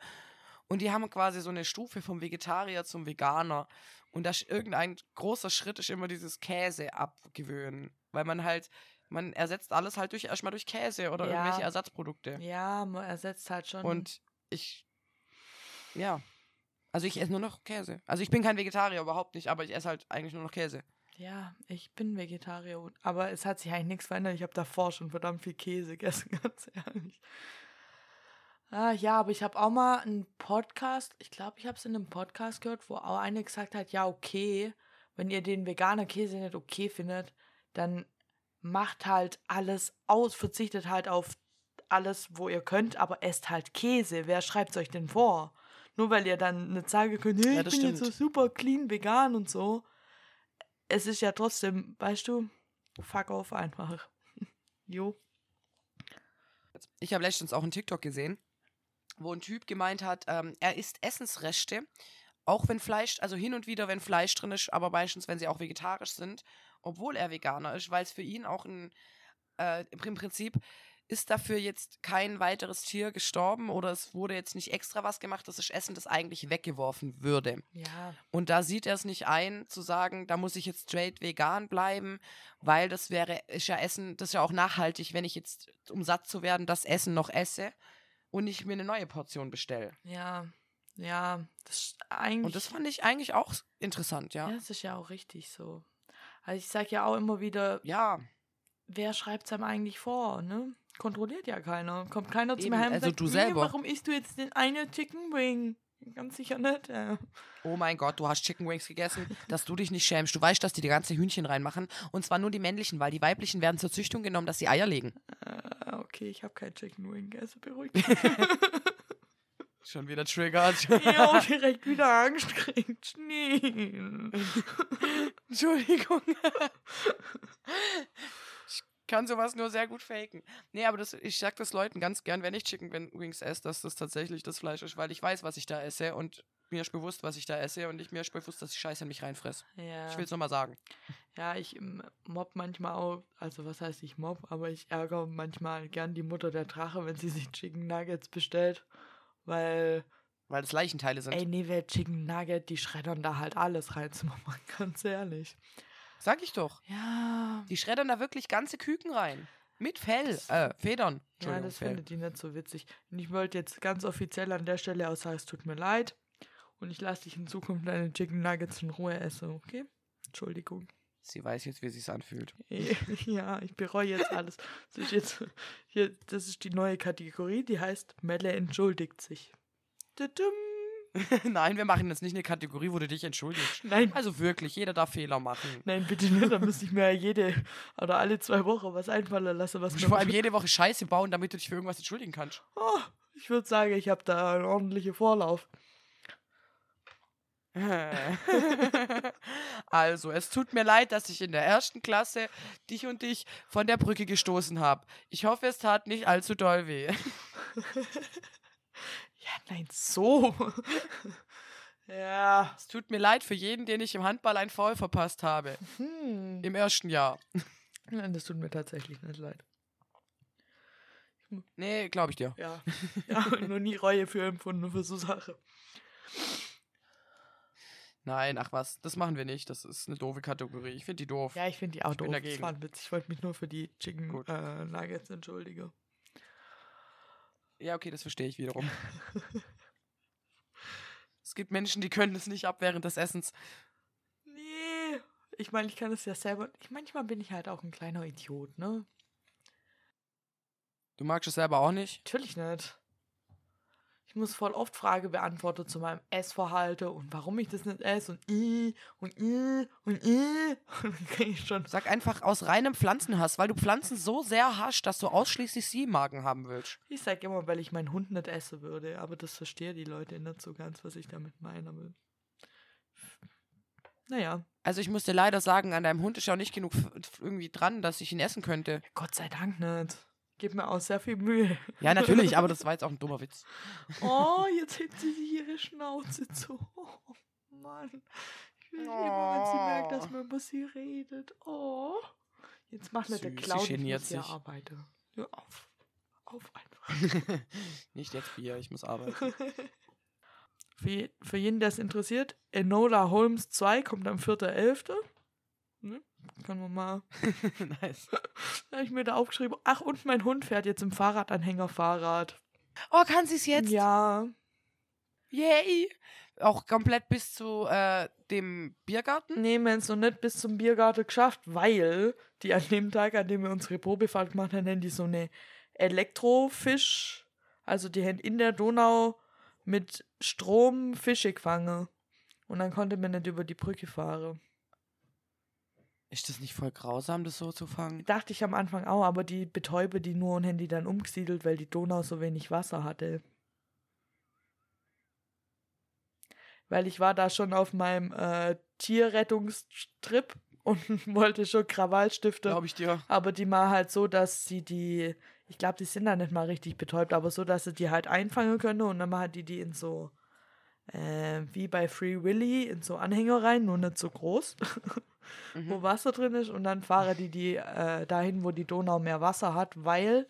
Und die haben quasi so eine Stufe vom Vegetarier zum Veganer. Und das irgendein großer Schritt ist immer dieses Käse abgewöhnen. Weil man halt, man ersetzt alles halt durch erstmal durch Käse oder Ja. irgendwelche Ersatzprodukte. Ja, man ersetzt halt schon. Und ich, ja. Also ich esse nur noch Käse. Also ich bin kein Vegetarier, überhaupt nicht, aber ich esse halt eigentlich nur noch Käse. Ja, ich bin Vegetarier, aber es hat sich eigentlich nichts verändert. Ich habe davor schon verdammt viel Käse gegessen, ganz ehrlich. Ah, ja, aber ich habe auch mal einen Podcast, ich glaube, ich habe es in einem Podcast gehört, wo auch eine gesagt hat, ja, okay, wenn ihr den veganer Käse nicht okay findet, dann macht halt alles aus, verzichtet halt auf alles, wo ihr könnt, aber esst halt Käse. Wer schreibt euch denn vor? Nur weil ihr dann nicht sagen könnt, hey, Ja, ich das bin jetzt so super clean vegan und so. Es ist ja trotzdem, weißt du, fuck off einfach. jo. Ich habe letztens auch einen TikTok gesehen, wo ein Typ gemeint hat, ähm, er isst Essensreste, auch wenn Fleisch, also hin und wieder, wenn Fleisch drin ist, aber meistens, wenn sie auch vegetarisch sind, obwohl er Veganer ist, weil es für ihn auch ein, äh, im Prinzip ist dafür jetzt kein weiteres Tier gestorben oder es wurde jetzt nicht extra was gemacht, das ist Essen, das eigentlich weggeworfen würde. Ja. Und da sieht er es nicht ein, zu sagen, da muss ich jetzt straight vegan bleiben, weil das wäre, ist ja Essen, das ist ja auch nachhaltig, wenn ich jetzt, um satt zu werden, das Essen noch esse und ich mir eine neue Portion bestelle. Ja. Ja. Das eigentlich. Und das fand ich eigentlich auch interessant, ja, ja. das ist ja auch richtig so. Also ich sag ja auch immer wieder, Ja, wer schreibt es einem eigentlich vor, ne? Kontrolliert ja keiner. Kommt keiner zu Eben, mir heim und also sagt, du "Nee, selber." warum isst du jetzt den einen Chicken Wing? Ganz sicher nicht. Ja. oh mein Gott, du hast Chicken Wings gegessen, dass du dich nicht schämst. Du weißt, dass die die ganze Hühnchen reinmachen und zwar nur die männlichen, weil die weiblichen werden zur Züchtung genommen, dass sie Eier legen. Äh, okay, ich habe kein Chicken Wing, also beruhigt dich. Schon wieder triggert. ja, direkt wieder Angst kriegt. Nee. Entschuldigung. ich kann sowas nur sehr gut faken. Nee, aber das, ich sag das Leuten ganz gern, wenn ich Chicken Wings esse, dass das tatsächlich das Fleisch ist, weil ich weiß, was ich da esse und mir ist bewusst, was ich da esse und ich mir ist bewusst, dass ich Scheiße in mich reinfress. Ja. Ich will es nochmal sagen. Ja, ich ähm, mobb manchmal auch, also was heißt ich mobb, aber ich ärgere manchmal gern die Mutter der Drache, wenn sie sich Chicken Nuggets bestellt. Weil, Weil das Leichenteile sind. ey, nee, wer Chicken Nugget, die schreddern da halt alles rein, sind wir mal ganz ehrlich. Sag ich doch. Ja, Die schreddern da wirklich ganze Küken rein. Mit Fell, äh, Federn. ja, das Fell. findet die nicht so witzig. Und ich wollte jetzt ganz offiziell an der Stelle auch sagen, es tut mir leid. Und ich lasse dich in Zukunft deine Chicken Nuggets in Ruhe essen, okay? Entschuldigung. Sie weiß jetzt, wie sich's anfühlt. Ja, ich bereue jetzt alles. Das ist, jetzt, hier, das ist die neue Kategorie, die heißt Melle entschuldigt sich. Tudum. Nein, wir machen jetzt nicht eine Kategorie, wo du dich entschuldigst. Nein, Also wirklich, jeder darf Fehler machen. nein, bitte nicht. Da müsste ich mir ja jede oder alle zwei Wochen was einfallen lassen, was mir. vor allem jede Woche Scheiße bauen, damit du dich für irgendwas entschuldigen kannst. Oh, ich würde sagen, ich habe da einen ordentlichen Vorlauf. also, es tut mir leid, dass ich in der ersten Klasse dich und dich von der Brücke gestoßen habe. Ich hoffe, es tat nicht allzu doll weh. Nein, so. ja. Es tut mir leid für jeden, den ich im Handball ein Foul verpasst habe. Hm. Im ersten Jahr. Nein, das tut mir tatsächlich nicht leid. Nee, glaube ich dir. Ja. ja noch nie Reue für empfunden für so Sache. Nein, ach was, das machen wir nicht. Das ist eine doofe Kategorie. Ich finde die doof. Ja, ich finde die auch Ich bin doof. Das dagegen. war ein Witz. Ich wollte mich nur für die Chicken äh, Nuggets entschuldigen. Ja, okay, das verstehe ich wiederum. es gibt Menschen, die können es nicht ab während des Essens. Nee. Ich meine, ich kann es ja selber. Ich, manchmal bin ich halt auch ein kleiner Idiot, ne? Du magst es selber auch nicht? Natürlich nicht. Ich muss voll oft Frage beantworten zu meinem Essverhalten und warum ich das nicht esse und i und i und i. Und dann krieg ich schon. Sag einfach aus reinem Pflanzenhass, weil du Pflanzen so sehr hast, dass du ausschließlich sie im Magen haben willst. Ich sag immer, weil ich meinen Hund nicht essen würde, aber das verstehen die Leute nicht so ganz, was ich damit meine. Naja, Also ich muss dir leider sagen, an deinem Hund ist ja auch nicht genug irgendwie dran, dass ich ihn essen könnte. Gott sei Dank nicht. Gib mir auch sehr viel Mühe. Ja, natürlich, aber das war jetzt auch ein dummer Witz. Oh, jetzt hebt sie sich ihre Schnauze zu. Oh, Mann. Ich will immer, wenn sie merkt, dass man über sie redet. Oh. Jetzt macht nicht der Clown, ich muss hier sich. arbeiten. Hör auf. Auf einfach. nicht jetzt Bier, ich muss arbeiten. Für, für jeden, der es interessiert, Enola Holmes 2 kommt am 4.11. Ne? Können wir mal. nice. Da habe ich mir da aufgeschrieben. Ach, und mein Hund fährt jetzt im Fahrradanhänger Fahrrad. Oh, kann sie es jetzt? Ja. Yay! Auch komplett bis zu äh, dem Biergarten? Nee, wir haben es noch nicht bis zum Biergarten geschafft, weil die an dem Tag, an dem wir unsere Probefahrt gemacht haben, haben die so eine Elektrofisch, also die haben in der Donau mit Strom Fische gefangen. Und dann konnte man nicht über die Brücke fahren. Ist das nicht voll grausam, das so zu fangen? Dachte ich am Anfang auch, aber die betäube die nur und haben die dann umgesiedelt, weil die Donau so wenig Wasser hatte. Weil ich war da schon auf meinem äh, Tierrettungstrip und wollte schon Krawallstifte. Glaube ich dir. Aber die mal halt so, dass sie die, ich glaube, die sind da nicht mal richtig betäubt, aber so, dass sie die halt einfangen können und dann machen die die in so, äh, wie bei Free Willy, in so Anhänger rein, nur nicht so groß, wo Wasser drin ist und dann fahren die die äh, dahin, wo die Donau mehr Wasser hat, weil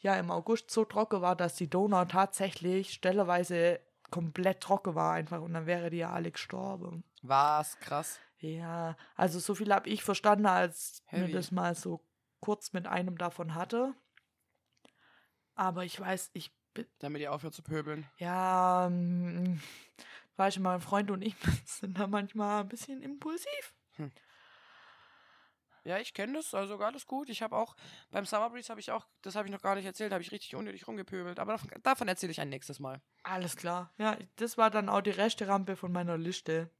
ja im August so trocken war, dass die Donau tatsächlich stelleweise komplett trocken war einfach und dann wäre die ja alle gestorben. Was? Krass. Ja, also so viel habe ich verstanden, als mir Heavy. das mal so kurz mit einem davon hatte. Aber ich weiß, ich bin, Damit ihr aufhört zu pöbeln. ja, ähm, weiß ich, mein Freund und ich sind da manchmal ein bisschen impulsiv. Ja, ich kenne das, also alles gut. Ich habe auch, beim Summer Breeze habe ich auch, das habe ich noch gar nicht erzählt, habe ich richtig unnötig rumgepöbelt. Aber davon, davon erzähle ich ein nächstes Mal. Alles klar. Ja, das war dann auch die rechte Rampe von meiner Liste.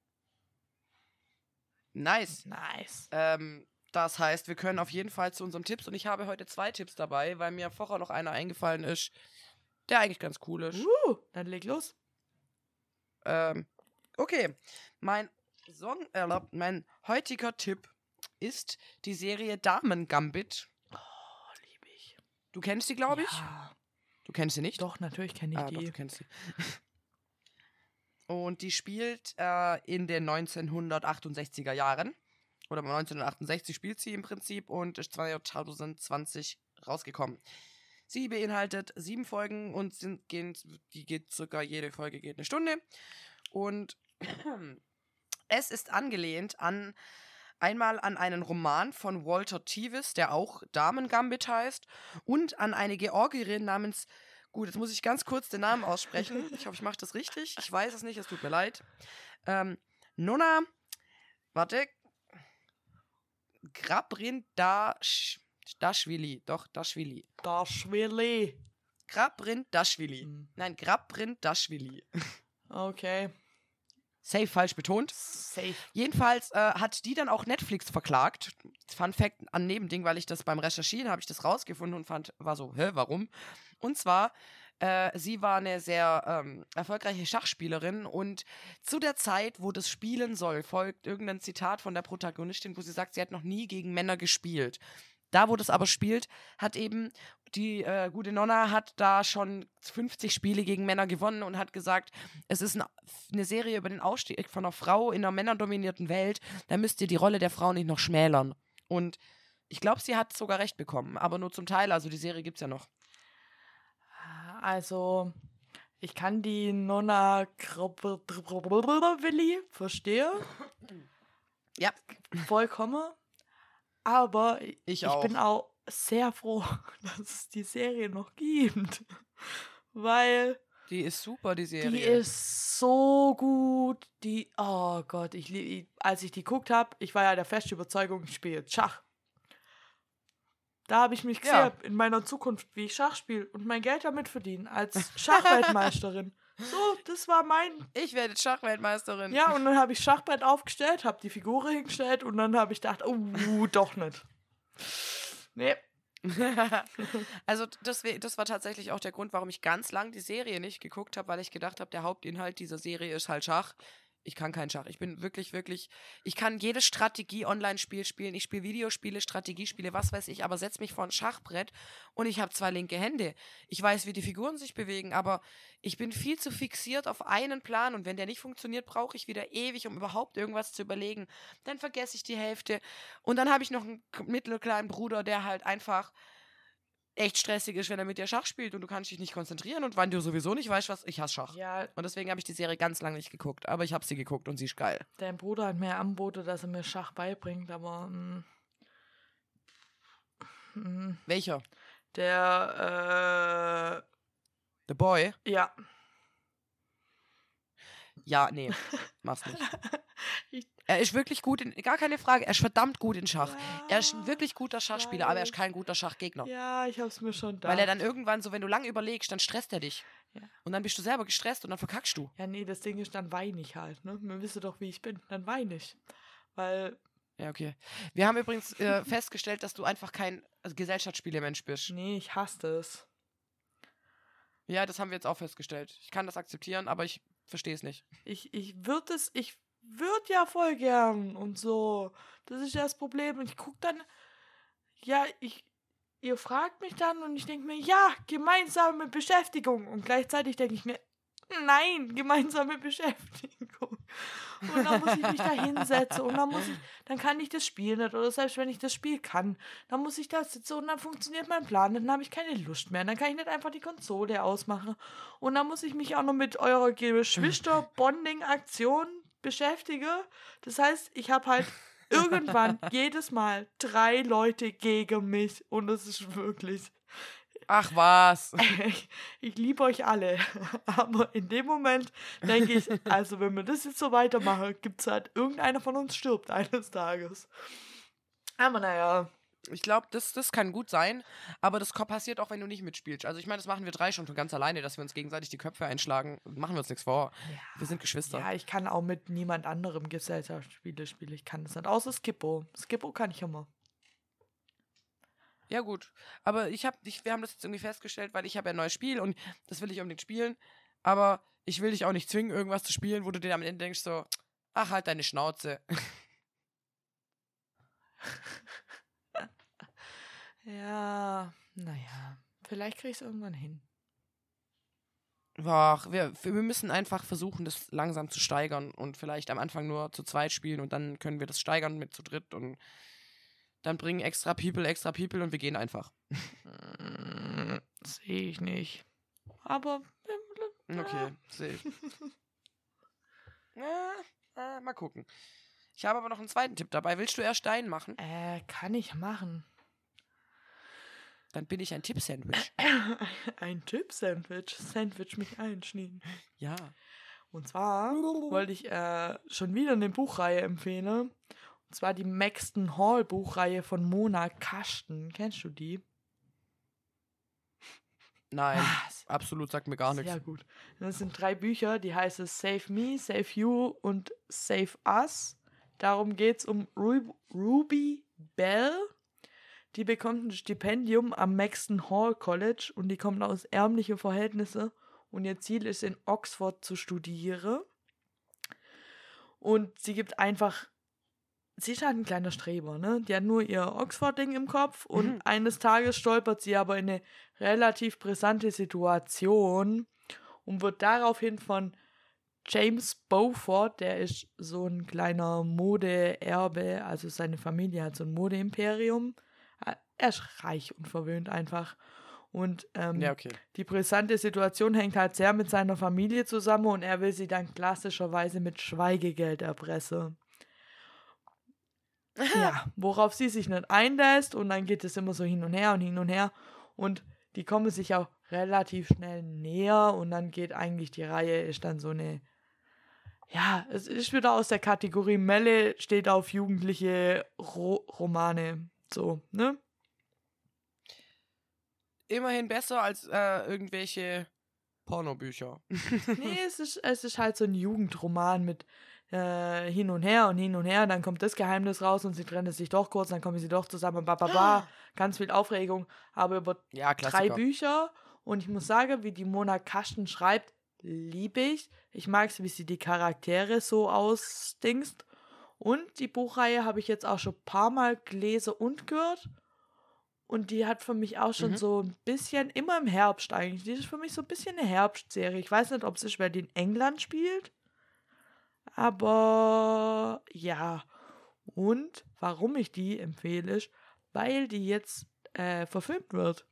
Nice. Nice. Ähm, das heißt, wir können auf jeden Fall zu unserem Tipps und ich habe heute zwei Tipps dabei, weil mir vorher noch einer eingefallen ist, der eigentlich ganz cool ist. Uh, dann leg los. Ähm, okay, mein Song, äh, mein heutiger Tipp ist die Serie Damen Gambit. Oh, lieb ich. Du kennst die, glaube ich? Ja, Du kennst sie nicht? doch, natürlich kenne ich ah, doch, die. du kennst sie. Und die spielt äh, in den 1968er Jahren. Oder 1968 spielt sie im Prinzip und ist 2020 rausgekommen. Sie beinhaltet sieben Folgen und sind, gehen, die geht circa, jede Folge geht eine Stunde. Und es ist angelehnt an einmal an einen Roman von Walter Tevis, der auch Damen Gambit heißt, und an eine Georgierin namens Gut, jetzt muss ich ganz kurz den Namen aussprechen. Ich hoffe, ich mache das richtig. Ich weiß es nicht, es tut mir leid. Ähm, Nonna, warte. Grabrindashvili. Doch, Dashvili. Das Willi. Grabrindashvili. Hm. Nein, Grabrindashvili. Okay. Safe falsch betont. Safe. Jedenfalls äh, hat die dann auch Netflix verklagt. Fun Fact an Nebending, weil ich das beim Recherchieren habe ich das rausgefunden und fand, war so, hä, warum? Und zwar, äh, sie war eine sehr ähm, erfolgreiche Schachspielerin und zu der Zeit, wo das spielen soll, folgt irgendein Zitat von der Protagonistin, wo sie sagt, sie hat noch nie gegen Männer gespielt. Da, wo das aber spielt, hat eben die äh, gute Nonna hat da schon 50 Spiele gegen Männer gewonnen und hat gesagt, es ist ein, eine Serie über den Ausstieg von einer Frau in einer männerdominierten Welt. Da müsst ihr die Rolle der Frau nicht noch schmälern. Und ich glaube, sie hat sogar recht bekommen, aber nur zum Teil. Also die Serie gibt es ja noch. Also, ich kann die Nonna Willi verstehe. Ja. Vollkommen. Aber Ich ich auch. bin auch sehr froh, dass es die Serie noch gibt. Weil Die ist super, die Serie. die ist so gut. Die, oh Gott, ich, lieb- als ich die geguckt habe, ich war ja der festen Überzeugung, ich spiele Schach. Da habe ich mich gesehen Ja. in meiner Zukunft, wie ich Schach spiele und mein Geld damit verdienen als Schachweltmeisterin. so, das war mein. ich werde Schachweltmeisterin. Ja, und dann habe ich Schachbrett aufgestellt, habe die Figur hingestellt und dann habe ich gedacht, oh, doch nicht. Nee. also das, das war tatsächlich auch der Grund, warum ich ganz lang die Serie nicht geguckt habe, weil ich gedacht habe, der Hauptinhalt dieser Serie ist halt Schach. Ich kann kein Schach. Ich bin wirklich, wirklich. Ich kann jedes Strategie-Online-Spiel spielen. Ich spiele Videospiele, Strategiespiele, was weiß ich, aber setz mich vor ein Schachbrett und ich habe zwei linke Hände. Ich weiß, wie die Figuren sich bewegen, aber ich bin viel zu fixiert auf einen Plan und wenn der nicht funktioniert, brauche ich wieder ewig, um überhaupt irgendwas zu überlegen. Dann vergesse ich die Hälfte und dann habe ich noch einen mittelkleinen Bruder, der halt einfach echt stressig ist, wenn er mit dir Schach spielt und du kannst dich nicht konzentrieren und wann du sowieso nicht weißt, was ich hasse Schach. Ja, Und deswegen habe ich die Serie ganz lange nicht geguckt, aber ich habe sie geguckt und sie ist geil. dein Bruder hat mir angeboten, dass er mir Schach beibringt, aber mm, mm, Welcher? der, The Boy? äh, ja. Ja, nee, mach's nicht. Ich- Er ist wirklich gut in, gar keine Frage, er ist verdammt gut in Schach. Er ist ein Ja, wirklich guter Schachspieler, aber er ist kein guter Schachgegner. Ja, ich hab's mir schon da. Weil er dann irgendwann so, wenn du lange überlegst, dann stresst er dich. Ja. Und dann bist du selber gestresst und dann verkackst du. Ja, nee, das Ding ist, dann weine ich halt, ne? Man wisse doch, wie ich bin. Dann weine ich. Weil, Ja, okay. Wir haben übrigens äh, festgestellt, dass du einfach kein also Gesellschaftsspielemensch bist. nee, ich hasse das. Ja, das haben wir jetzt auch festgestellt. Ich kann das akzeptieren, aber ich verstehe es nicht. Ich, ich würde es, ich würde ja voll gern und so. Das ist ja das Problem. Und ich guck dann, ja, ich, ihr fragt mich dann und ich denke mir, ja, gemeinsame Beschäftigung. Und gleichzeitig denke ich mir, nein, gemeinsame Beschäftigung. Und dann muss ich mich da hinsetzen und dann muss ich, dann kann ich das Spiel nicht. Oder selbst wenn ich das Spiel kann, dann muss ich da sitzen und dann funktioniert mein Plan. Dann habe ich keine Lust mehr. Dann kann ich nicht einfach die Konsole ausmachen. Und dann muss ich mich auch noch mit eurer Geschwister-Bonding-Aktion beschäftigen. Das heißt, ich habe halt irgendwann jedes Mal drei Leute gegen mich. Und das ist wirklich. Ach was. Ich, ich liebe euch alle. Aber in dem Moment denke ich, also wenn wir das jetzt so weitermachen, gibt es halt, irgendeiner von uns stirbt eines Tages. Aber naja, Ich glaube, das, das kann gut sein, aber das passiert auch, wenn du nicht mitspielst. Also ich meine, das machen wir drei schon von ganz alleine, dass wir uns gegenseitig die Köpfe einschlagen. Machen wir uns nichts vor. Wir sind Geschwister. ja, ich kann auch mit niemand anderem Gesellschaftsspiele spielen. Ich kann das nicht. Außer Skippo. Skippo kann ich immer. Ja, gut. Aber ich habe, ich, wir haben das jetzt irgendwie festgestellt, weil ich habe ja ein neues Spiel und das will ich unbedingt spielen. Aber ich will dich auch nicht zwingen, irgendwas zu spielen, wo du dir am Ende denkst so, ach, halt deine Schnauze. Ja, naja. Vielleicht krieg ich es irgendwann hin. Ach, wir, wir müssen einfach versuchen, das langsam zu steigern und vielleicht am Anfang nur zu zweit spielen und dann können wir das steigern mit zu dritt und dann bringen extra People, extra People und wir gehen einfach. Hm, Sehe ich nicht. Aber Okay, sehe ich. Ja, äh, mal gucken. Ich habe aber noch einen zweiten Tipp dabei. Willst du erst Stein machen? äh, kann ich machen. Dann bin ich ein Tipp-Sandwich. Ein Tipp-Sandwich. Sandwich mich einschneiden. Ja. Und zwar wollte ich äh, schon wieder eine Buchreihe empfehlen. Und zwar die Maxton Hall Buchreihe von Mona Kasten. Kennst du die? Nein, Ah, absolut sagt mir gar nichts. Sehr gut. Das sind drei Bücher, die heißen Save Me, Save You und Save Us. Darum geht es um Ru Ruby Bell. Die bekommt ein Stipendium am Maxton Hall College und die kommt aus ärmlichen Verhältnissen und ihr Ziel ist in Oxford zu studieren. Und sie gibt einfach, sie ist halt ein kleiner Streber, ne? Die hat nur ihr Oxford-Ding im Kopf und Mhm. eines Tages stolpert sie aber in eine relativ brisante Situation und wird daraufhin von James Beaufort, der ist so ein kleiner Modeerbe, also seine Familie hat so ein Modeimperium. Er ist reich und verwöhnt einfach. Und ähm, Ja, okay. die brisante Situation hängt halt sehr mit seiner Familie zusammen und er will sie dann klassischerweise mit Schweigegeld erpressen. Ja, worauf sie sich nicht einlässt und dann geht es immer so hin und her und hin und her und die kommen sich auch relativ schnell näher und dann geht eigentlich die Reihe, ist dann so eine, ja, es ist wieder aus der Kategorie Melle steht auf jugendliche Ro Romane, so, ne? Immerhin besser als äh, irgendwelche Pornobücher. Nee, es ist, es ist halt so ein Jugendroman mit äh, hin und her und hin und her. Dann kommt das Geheimnis raus und sie trennen sich doch kurz, dann kommen sie doch zusammen. Ba, ba, ba. Ganz viel Aufregung, aber über Ja, drei. Bücher. Und ich muss sagen, wie die Mona Kasten schreibt, liebe ich. Ich mag es, wie sie die Charaktere so ausdingst. Und die Buchreihe habe ich jetzt auch schon ein paar Mal gelesen und gehört. Und die hat für mich auch schon Mhm. so ein bisschen, immer im Herbst eigentlich, die ist für mich so ein bisschen eine Herbstserie. Ich weiß nicht, ob es ist, wer die in England spielt. Aber ja. Und warum ich die empfehle, ist, weil die jetzt äh, verfilmt wird.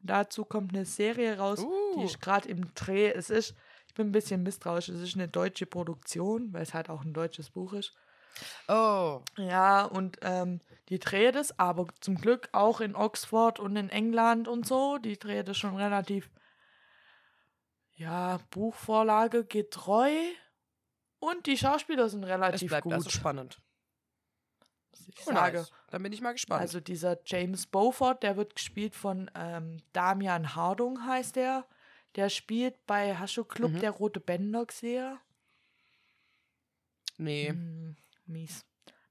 Dazu kommt eine Serie raus, die Uh. ist gerade im Dreh. Es ist, ich bin ein bisschen misstrauisch, es ist eine deutsche Produktion, weil es halt auch ein deutsches Buch ist. Oh. Ja, und ähm, die dreht es, aber zum Glück auch in Oxford und in England und so. Die dreht es schon relativ, ja, Buchvorlage getreu. Und die Schauspieler sind Es relativ bleibt gut. also spannend. ich Oh, sage. nice. Dann bin ich mal gespannt. Also dieser James Beaufort, der wird gespielt von ähm, Damian Hardung, heißt der. Der spielt bei Hascho Club Mhm. der Rote Bänder gesehen. nee. Hm, mies.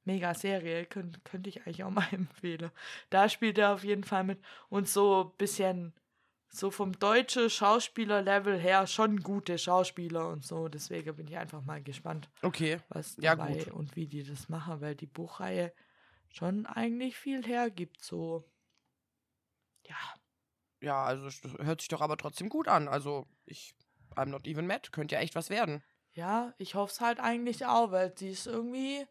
Mega Serie, könnt, könnte ich eigentlich auch mal empfehlen. Da spielt er auf jeden Fall mit. Und so ein bisschen, so vom deutschen Schauspielerlevel her schon gute Schauspieler und so. Deswegen bin ich einfach mal gespannt, Okay. was Ja, dabei gut. und wie die das machen, weil die Buchreihe schon eigentlich viel hergibt. So, ja, Ja, also hört sich doch aber trotzdem gut an. Also ich, I'm not even mad. Könnte ja echt was werden. Ja, ich hoffe es halt eigentlich auch, weil die ist irgendwie,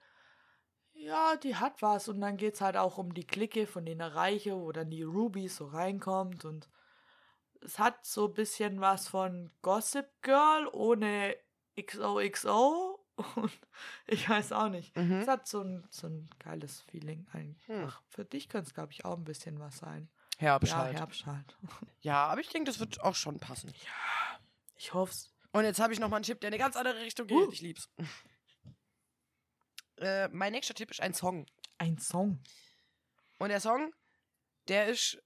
ja, die hat was. Und dann geht es halt auch um die Clique von den Reiche, wo dann die Ruby so reinkommt. Und es hat so ein bisschen was von Gossip Girl ohne XOXO. Und ich weiß auch nicht. Mhm. Es hat so ein, so ein geiles Feeling einfach. Hm. Für dich könnte es, glaube ich, auch ein bisschen was sein. Herbst ja, halt. Herbst halt. Ja, aber ich denke, das wird auch schon passen. Ich hoffe es. Und jetzt habe ich noch mal einen Tipp, der in eine ganz andere Richtung geht. Uh. Ich lieb's. Äh, mein nächster Tipp ist ein Song. Ein Song. Und der Song, der ist,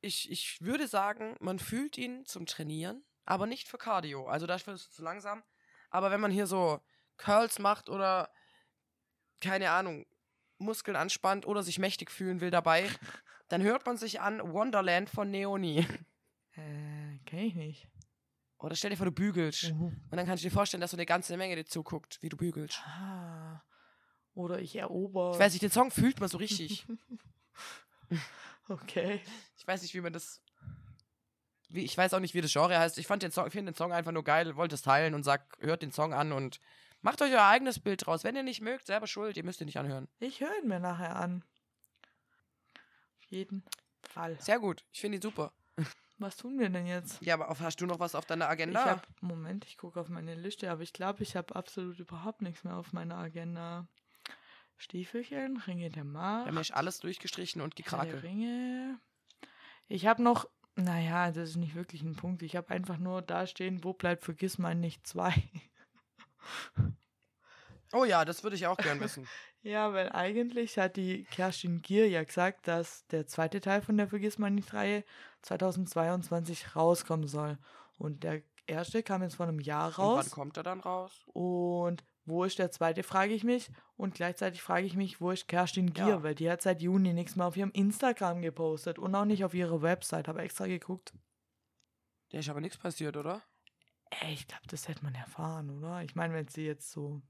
ich, ich würde sagen, man fühlt ihn zum Trainieren, aber nicht für Cardio. Also dafür ist es zu langsam. Aber wenn man hier so Curls macht oder, keine Ahnung, Muskeln anspannt oder sich mächtig fühlen will dabei, dann hört man sich an Wonderland von Neoni. Äh, kenn ich nicht. Oder stell dir vor, du bügelst. Mhm. Und dann kannst du dir vorstellen, dass so eine ganze Menge dir zuguckt, wie du bügelst. Ah. Oder ich erober. Ich weiß nicht, den Song fühlt man so richtig. Okay. Ich weiß nicht, wie man das. Wie, ich weiß auch nicht, wie das Genre heißt. Ich fand den Song, finde den Song einfach nur geil, wollte es teilen und sag, hört den Song an und macht euch euer eigenes Bild draus. Wenn ihr nicht mögt, selber schuld, ihr müsst ihn nicht anhören. Ich höre ihn mir nachher an. Auf jeden Fall. Sehr gut, ich finde ihn super. Was tun wir denn jetzt? Ja, aber hast du noch was auf deiner Ich Agenda? hab, Moment, ich gucke auf meine Liste, aber ich glaube, ich habe absolut überhaupt nichts mehr auf meiner Agenda. Stiefelchen, Ringe der Macht. Bei mir ist alles durchgestrichen und gekrakelt. Ringe. Ich habe noch, naja, das ist nicht wirklich ein Punkt. Ich habe einfach nur da stehen, wo bleibt Vergiss mein nicht zwei. Oh ja, das würde ich auch gern wissen. Ja, weil eigentlich hat die Kerstin Gier ja gesagt, dass der zweite Teil von der Vergiss mal nicht Reihe 2022 rauskommen soll. Und der erste kam jetzt vor einem Jahr Und wann raus. kommt er dann raus? Und wo ist der zweite, frage ich mich. Und gleichzeitig frage ich mich, wo ist Kerstin Gier? Ja. Weil die hat seit Juni nichts mehr auf ihrem Instagram gepostet und auch nicht auf ihrer Website. Habe extra geguckt. Da ist aber nichts passiert, oder? Ey, ich glaube, das hätte man erfahren, oder? Ich meine, wenn sie jetzt so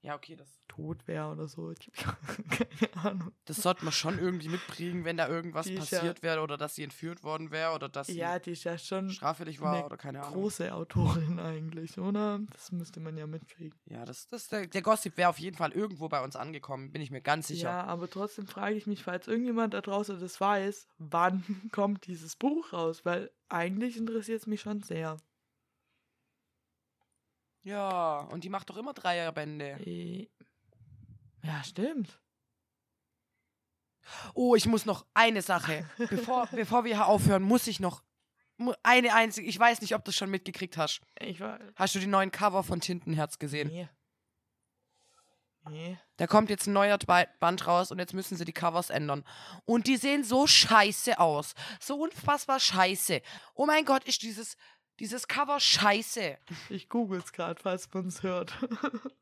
Ja, okay, das, tot wäre oder so. Ich habe keine Ahnung. das sollte man schon irgendwie mitkriegen, wenn da irgendwas Die ist ja- passiert wäre oder dass sie entführt worden wäre oder dass sie Ja, die ist ja schon straffällig war eine oder keine Ahnung. große Autorin eigentlich, oder? Das müsste man ja mitkriegen. Ja, das, das, der, der Gossip wäre auf jeden Fall irgendwo bei uns angekommen, bin ich mir ganz sicher. Ja, aber trotzdem frage ich mich, falls irgendjemand da draußen das weiß, wann kommt dieses Buch raus? Weil eigentlich interessiert es mich schon sehr. Ja, und die macht doch immer Dreierbände. Äh, Ja, stimmt. Oh, ich muss noch eine Sache. Bevor, bevor wir hier aufhören, muss ich noch eine einzige. Ich weiß nicht, ob du es schon mitgekriegt hast. Ich war. Hast du die neuen Cover von Tintenherz gesehen? Nee. Nee. Da kommt jetzt ein neuer Ba- Band raus und jetzt müssen sie die Covers ändern. Und die sehen so scheiße aus. So unfassbar scheiße. Oh mein Gott, ist dieses, dieses Cover scheiße. Ich google es gerade, falls man es hört.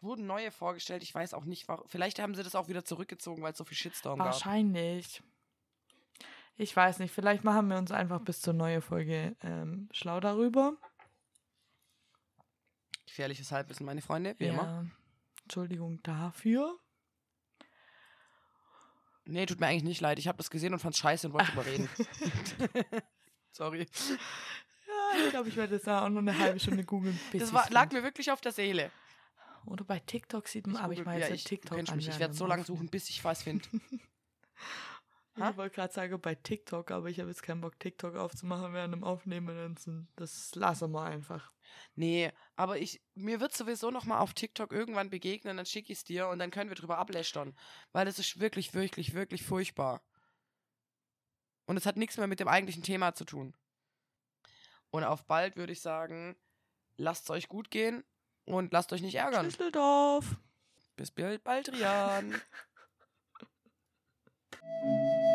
Wurden neue vorgestellt, ich weiß auch nicht, warum. Vielleicht haben sie das auch wieder zurückgezogen, weil es so viel Shitstorm gab. Wahrscheinlich. Ich weiß nicht, vielleicht machen wir uns einfach bis zur neuen Folge ähm, schlau darüber. Gefährliches Halbwissen, meine Freunde, wie immer. Entschuldigung dafür. Nee, tut mir eigentlich nicht leid. Ich habe das gesehen und fand's scheiße und wollte drüber reden. Sorry. Ich glaube, ich werde jetzt da auch noch eine halbe Stunde googeln. bis Das ich's war, lag mir wirklich auf der Seele. Oder bei TikTok sieht man, aber ich meine, ja, ich, du TikTok kennst mich. Ich anlernen werde so lange suchen, bis ich was finde. Ha? Ich wollte gerade sagen bei TikTok, aber ich habe jetzt keinen Bock, TikTok aufzumachen während dem Aufnehmen. Das lassen wir einfach. Nee, aber ich, mir wird sowieso noch mal auf TikTok irgendwann begegnen, dann schicke ich es dir und dann können wir drüber ablästern. Weil das ist wirklich, wirklich, wirklich furchtbar. Und es hat nichts mehr mit dem eigentlichen Thema zu tun. Und auf bald würde ich sagen, lasst es euch gut gehen und lasst euch nicht ärgern. Düsseldorf. Bis bald, Rian.